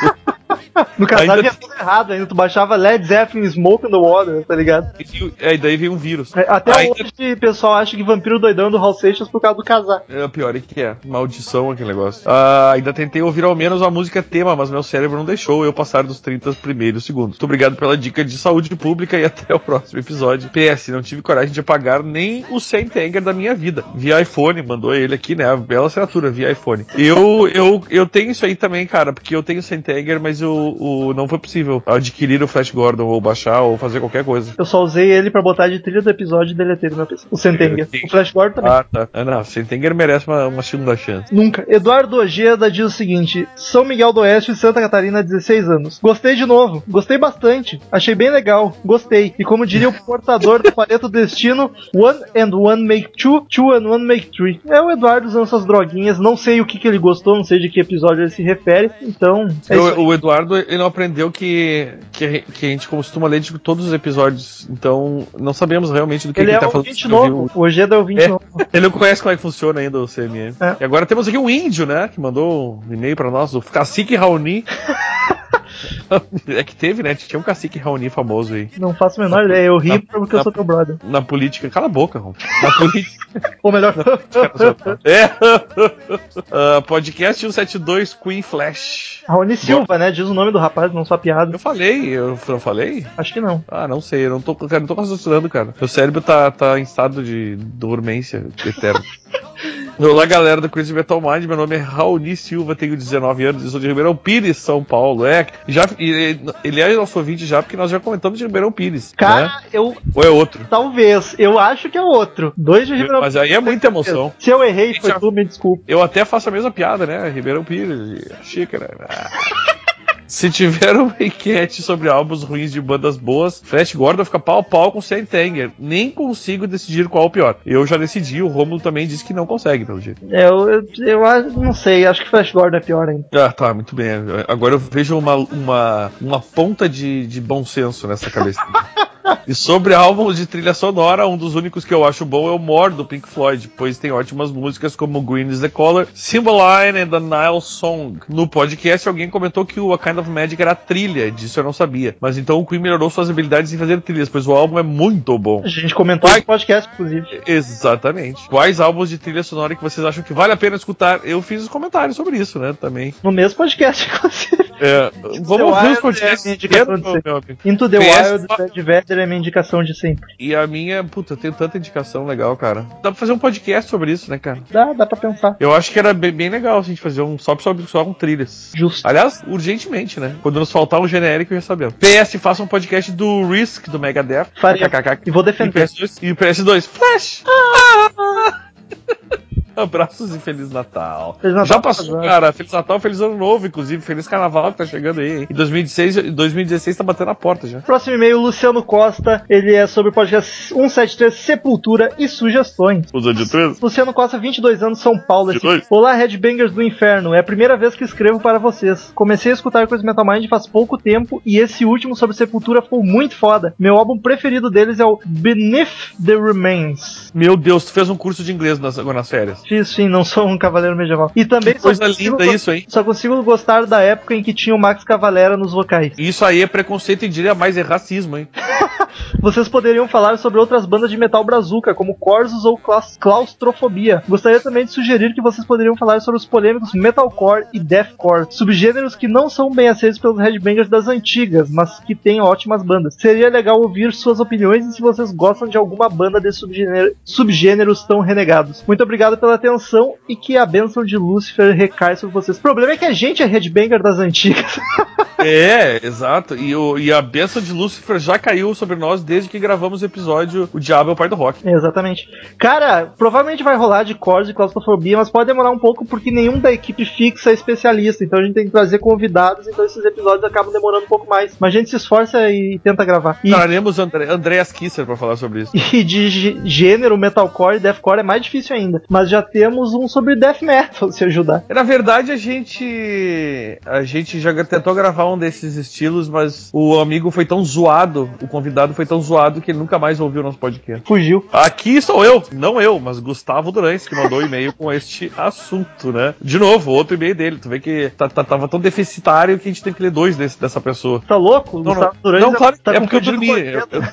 No casar
Ainda-
vinha tudo errado ainda. Tu baixava Led Zeppelin Smoke in the Water, tá ligado?
E, é, e daí veio um vírus.
É, Até
Ainda-
hoje o pessoal acha que Vampiro Doidão é do Hal Seixas por causa do casar.
É, pior é que é. Maldição aquele negócio. Ah, ainda tentei ouvir ao menos a música tema, mas meu cérebro não deixou eu passar dos 30 primeiros segundos. Muito obrigado pela dica de saúde pública e até o próximo episódio. PS, não tive coragem de apagar nem o Sentenger da minha vida. Via iPhone, mandou ele aqui, né? A bela assinatura via iPhone. Eu, eu, eu tenho isso aí também, cara, porque eu tenho Sentenger, mas o, o, não foi possível adquirir o Flash Gordon ou baixar ou fazer qualquer coisa.
Eu só usei ele pra botar de trilha do episódio e deletei do meu PC. O Sentenger. O Flash Gordon também.
Ah, tá. Ah, não, Sentenger merece uma, uma segunda chance.
Nunca. Eduardo Ojeda diz o seguinte: São Miguel do Oeste, Santa Catarina, 16 anos. Gostei de novo. Gostei bastante. Achei bem legal. Gostei. E como diria o portador do paleta do destino, one and one make two, two and one make three. É o Eduardo usando essas droguinhas. Não sei o que, que ele gostou, não sei de que episódio ele se refere. Então, é
o Eduardo, ele não aprendeu que, que, a- que a gente costuma ler de todos os episódios, então não sabemos realmente do que
Ele
ele,
é
tá falando. não viu.
novo. O Ojeda é ouvinte
É.
novo.
Ele não conhece como é que funciona ainda o CMM.
É.
E agora temos aqui um índio, né? Que mandou um e-mail pra nós, o Cacique Raoni. é que teve, né? Tinha um Cacique Raoni famoso aí.
Não faço a menor ideia. Eu ri
Na-
porque eu
na-
sou teu brother.
Na política. Cala a boca, Ron. Na política.
Ou melhor,
é. Ah, podcast 172 Queen Flash.
Raoni Silva, né? Diz o nome do rapaz, não só piada.
Eu falei, eu não falei?
Acho que não.
Ah, não sei, eu não tô, cara, não tô raciocinando, cara. Meu cérebro tá, tá em estado de dormência eterna. Olá, galera do Crazy Metal Mind. Meu nome é Raoni Silva, tenho 19 anos e sou de Ribeirão Pires, São Paulo. É, já, e- ele é nosso ouvinte já, porque nós já comentamos de Ribeirão Pires.
Cara,
né?
eu.
Ou é outro?
Talvez. Eu acho que é outro. Dois de Ribeirão
Mas aí é muita emoção.
Se eu errei, foi
Já-
tu, me desculpa.
Eu até faço a mesma piada, né? Ribeirão Pires, xícara. Se tiver uma enquete sobre álbuns ruins de bandas boas, Flash Gordon fica pau a pau com Sentenger. Nem consigo decidir qual é o pior. Eu já decidi, o Romulo também disse que não consegue, pelo jeito.
É, Eu, eu, eu não sei, acho que Flash Gordon é pior ainda.
Ah, tá, muito bem. Agora eu vejo uma, uma, uma ponta de, de bom senso nessa cabeça. E sobre álbuns de trilha sonora, um dos únicos que eu acho bom é o More do Pink Floyd, pois tem ótimas músicas como Green is the Color, Cymbeline and the Nile Song. No podcast, alguém comentou que o A Kind of Magic era trilha, disso eu não sabia. Mas então o Queen melhorou suas habilidades em fazer trilhas, pois o álbum é muito bom.
A gente comentou
Vai.
no podcast, inclusive.
Exatamente. Quais álbuns de trilha sonora que vocês acham que vale a pena escutar? Eu fiz os comentários sobre isso, né, também.
No mesmo podcast, inclusive.
É, vamos ouvir os
é
podcasts meu amigo.
Into the
PS
Wild, Ted Vedder é minha indicação de sempre.
E a minha, puta, eu tenho tanta indicação legal, cara. Dá pra fazer um podcast sobre isso, né, cara?
Dá, dá pra pensar.
Eu acho que era bem, bem legal a gente fazer um só sobre só com trilhas.
Justo.
Aliás, urgentemente, né? Quando nos faltar um genérico, já sabemos. PS, faça um podcast do Risk, do Megadeth.
Faria. E vou
E
defender.
PS2, e o PS2 Flash! Abraços e Feliz Natal.
Feliz Natal,
Já passou, cara. Feliz Natal, Feliz Ano Novo, inclusive. Feliz Carnaval que tá chegando aí, hein? Em 2016, 2016 tá batendo a porta já.
Próximo e-mail, Luciano Costa. Ele é sobre o podcast 173 Sepultura e Sugestões.
Usa de três?
Luciano Costa, 22 anos, São Paulo.
22?
Olá, Headbangers do Inferno. É a primeira vez que escrevo para vocês. Comecei a escutar Crazy Metal Mind faz pouco tempo e esse último sobre Sepultura foi muito foda. Meu álbum preferido deles é o Beneath the Remains.
Meu Deus, tu fez um curso de inglês nas, agora nas férias.
Sim, não sou um cavaleiro medieval. E também
Que coisa linda isso, hein?
Só consigo gostar da época em que tinha o Max Cavalera nos vocais.
Isso aí é preconceito e diria mais, é racismo, hein?
Vocês poderiam falar sobre outras bandas de metal brazuca, como Corsos ou Claus- Claustrofobia. Gostaria também de sugerir que vocês poderiam falar sobre os polêmicos metalcore e deathcore, subgêneros que não são bem aceitos pelos headbangers das antigas, mas que têm ótimas bandas. Seria legal ouvir suas opiniões e se vocês gostam de alguma banda desses subgênero- subgêneros tão renegados. Muito obrigado pela atenção e que a bênção de Lúcifer recai sobre vocês. O problema é que a gente é headbanger das antigas.
É, exato. E, o, e a benção de Lúcifer já caiu sobre nós desde que gravamos o episódio O Diabo é o Pai do Rock.
Exatamente. Cara, provavelmente vai rolar de cores e claustrofobia, mas pode demorar um pouco porque nenhum da equipe fixa é especialista. Então a gente tem que trazer convidados, então esses episódios acabam demorando um pouco mais. Mas a gente se esforça e tenta gravar. E,
Traremos André, Andreas Kisser pra falar sobre isso.
e de gê- gênero, metalcore e deathcore é mais difícil ainda. Mas já temos um sobre death metal, se ajudar.
Na verdade, a gente. A gente já tentou gravar um desses estilos, mas o amigo foi tão zoado, o convidado foi tão zoado que ele nunca mais ouviu nosso podcast.
Fugiu.
Aqui sou eu, não eu, mas Gustavo Durães, que mandou um e-mail com este assunto, né? De novo, outro e-mail dele. Tu vê que tá- tá- tava tão deficitário que a gente teve que ler dois desse- dessa pessoa.
Tá louco?
Não,
Gustavo
não,
Durães
não, claro,
tá
é porque eu dormi. Eu, eu,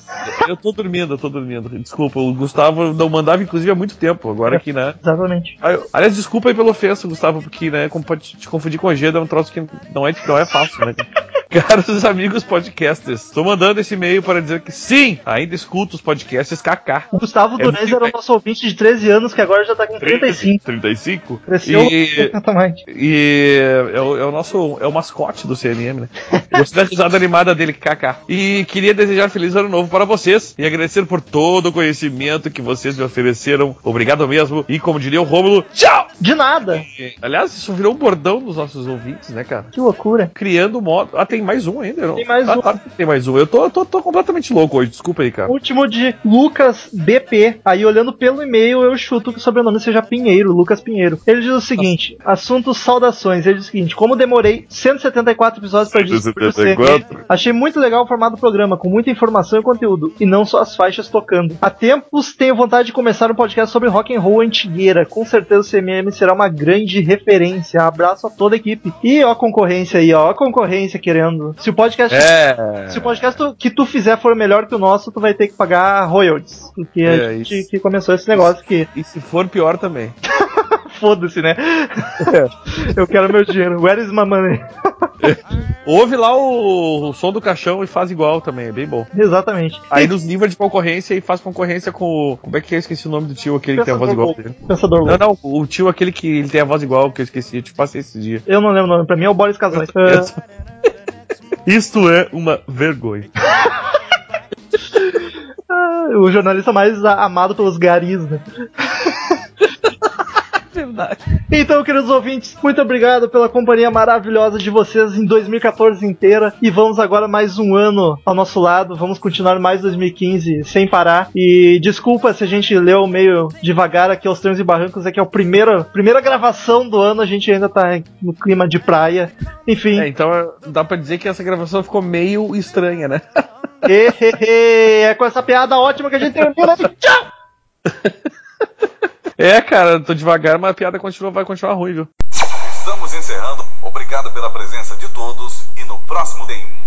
eu tô dormindo, eu tô dormindo. Desculpa, o Gustavo não mandava, inclusive, há muito tempo. Agora aqui, né?
Exatamente.
Ah, Aliás, desculpa aí pela ofensa, Gustavo, porque, né, como pode te confundir com Ojeda é um troço que não é, não é fácil, né? Caros amigos podcasters, estou mandando esse e-mail para dizer que sim, ainda escuto os podcasts KK.
O Gustavo
É muito-
era o nosso ouvinte de 13 anos, que agora já tá com 35.
35?
Cresceu
E, e é, o, é o nosso é o mascote do CNM, né? Gostei da risada animada dele, KK. E queria desejar feliz ano novo para vocês e agradecer por todo o conhecimento que vocês me ofereceram. Obrigado mesmo. E como diria o Rômulo, tchau!
De nada.
E, aliás, isso virou um bordão dos nossos ouvintes, né, cara?
Que loucura.
Criando modo. Ah, tem mais um ainda? não?
Tem mais
Ah,
um.
tá, tem mais um. Eu tô, tô, tô completamente louco hoje, desculpa aí, cara.
Último de Lucas BP. Aí, olhando pelo e-mail, eu chuto que o sobrenome seja Pinheiro, Lucas Pinheiro. Ele diz o seguinte: assunto saudações. Ele diz o seguinte: como demorei 174 episódios pra descobrir o
174?
CNM, achei muito legal o formato do programa, com muita informação e conteúdo, e não só as faixas tocando. Há tempos tenho vontade de começar um podcast sobre rock and roll antigueira. Com certeza o CMM será uma grande referência. Abraço a toda a equipe. E ó a concorrência aí, ó a concorrência querendo. Se o podcast
É.
se o podcast tu- que tu fizer for melhor que o nosso, tu vai ter que pagar royalties. Porque
É,
a gente
isso.
que começou esse negócio que
E se for pior também.
Foda-se, né? Eu quero meu dinheiro. Where is my money?
Ouve lá o, o som do caixão e faz igual também, é bem bom.
Exatamente.
Aí nos livra de concorrência e faz concorrência com o. Como é que é? Eu esqueci o nome do tio, aquele que tem a voz igual dele.
Pensador
Não, não, o tio aquele que ele tem a voz igual, que eu esqueci, eu te passei esse dia.
Eu não lembro o nome. Pra mim é o Boris Casões. É,
Isto é uma vergonha.
ah, o jornalista mais amado pelos garis, né?
Verdade.
Então, queridos ouvintes, muito obrigado pela companhia maravilhosa de vocês em 2014 inteira. E vamos agora mais um ano ao nosso lado. Vamos continuar mais 2015 sem parar. E desculpa se a gente leu meio devagar aqui aos Trens e Barrancos. É que é a primeira, primeira gravação do ano. A gente ainda tá no clima de praia. Enfim,
É, então dá pra dizer que essa gravação ficou meio estranha, né?
é com essa piada ótima que a gente termina. Tchau!
É, cara, tô devagar, mas a piada continua, vai continuar ruim, viu?
Estamos encerrando. Obrigado pela presença de todos e no próximo tem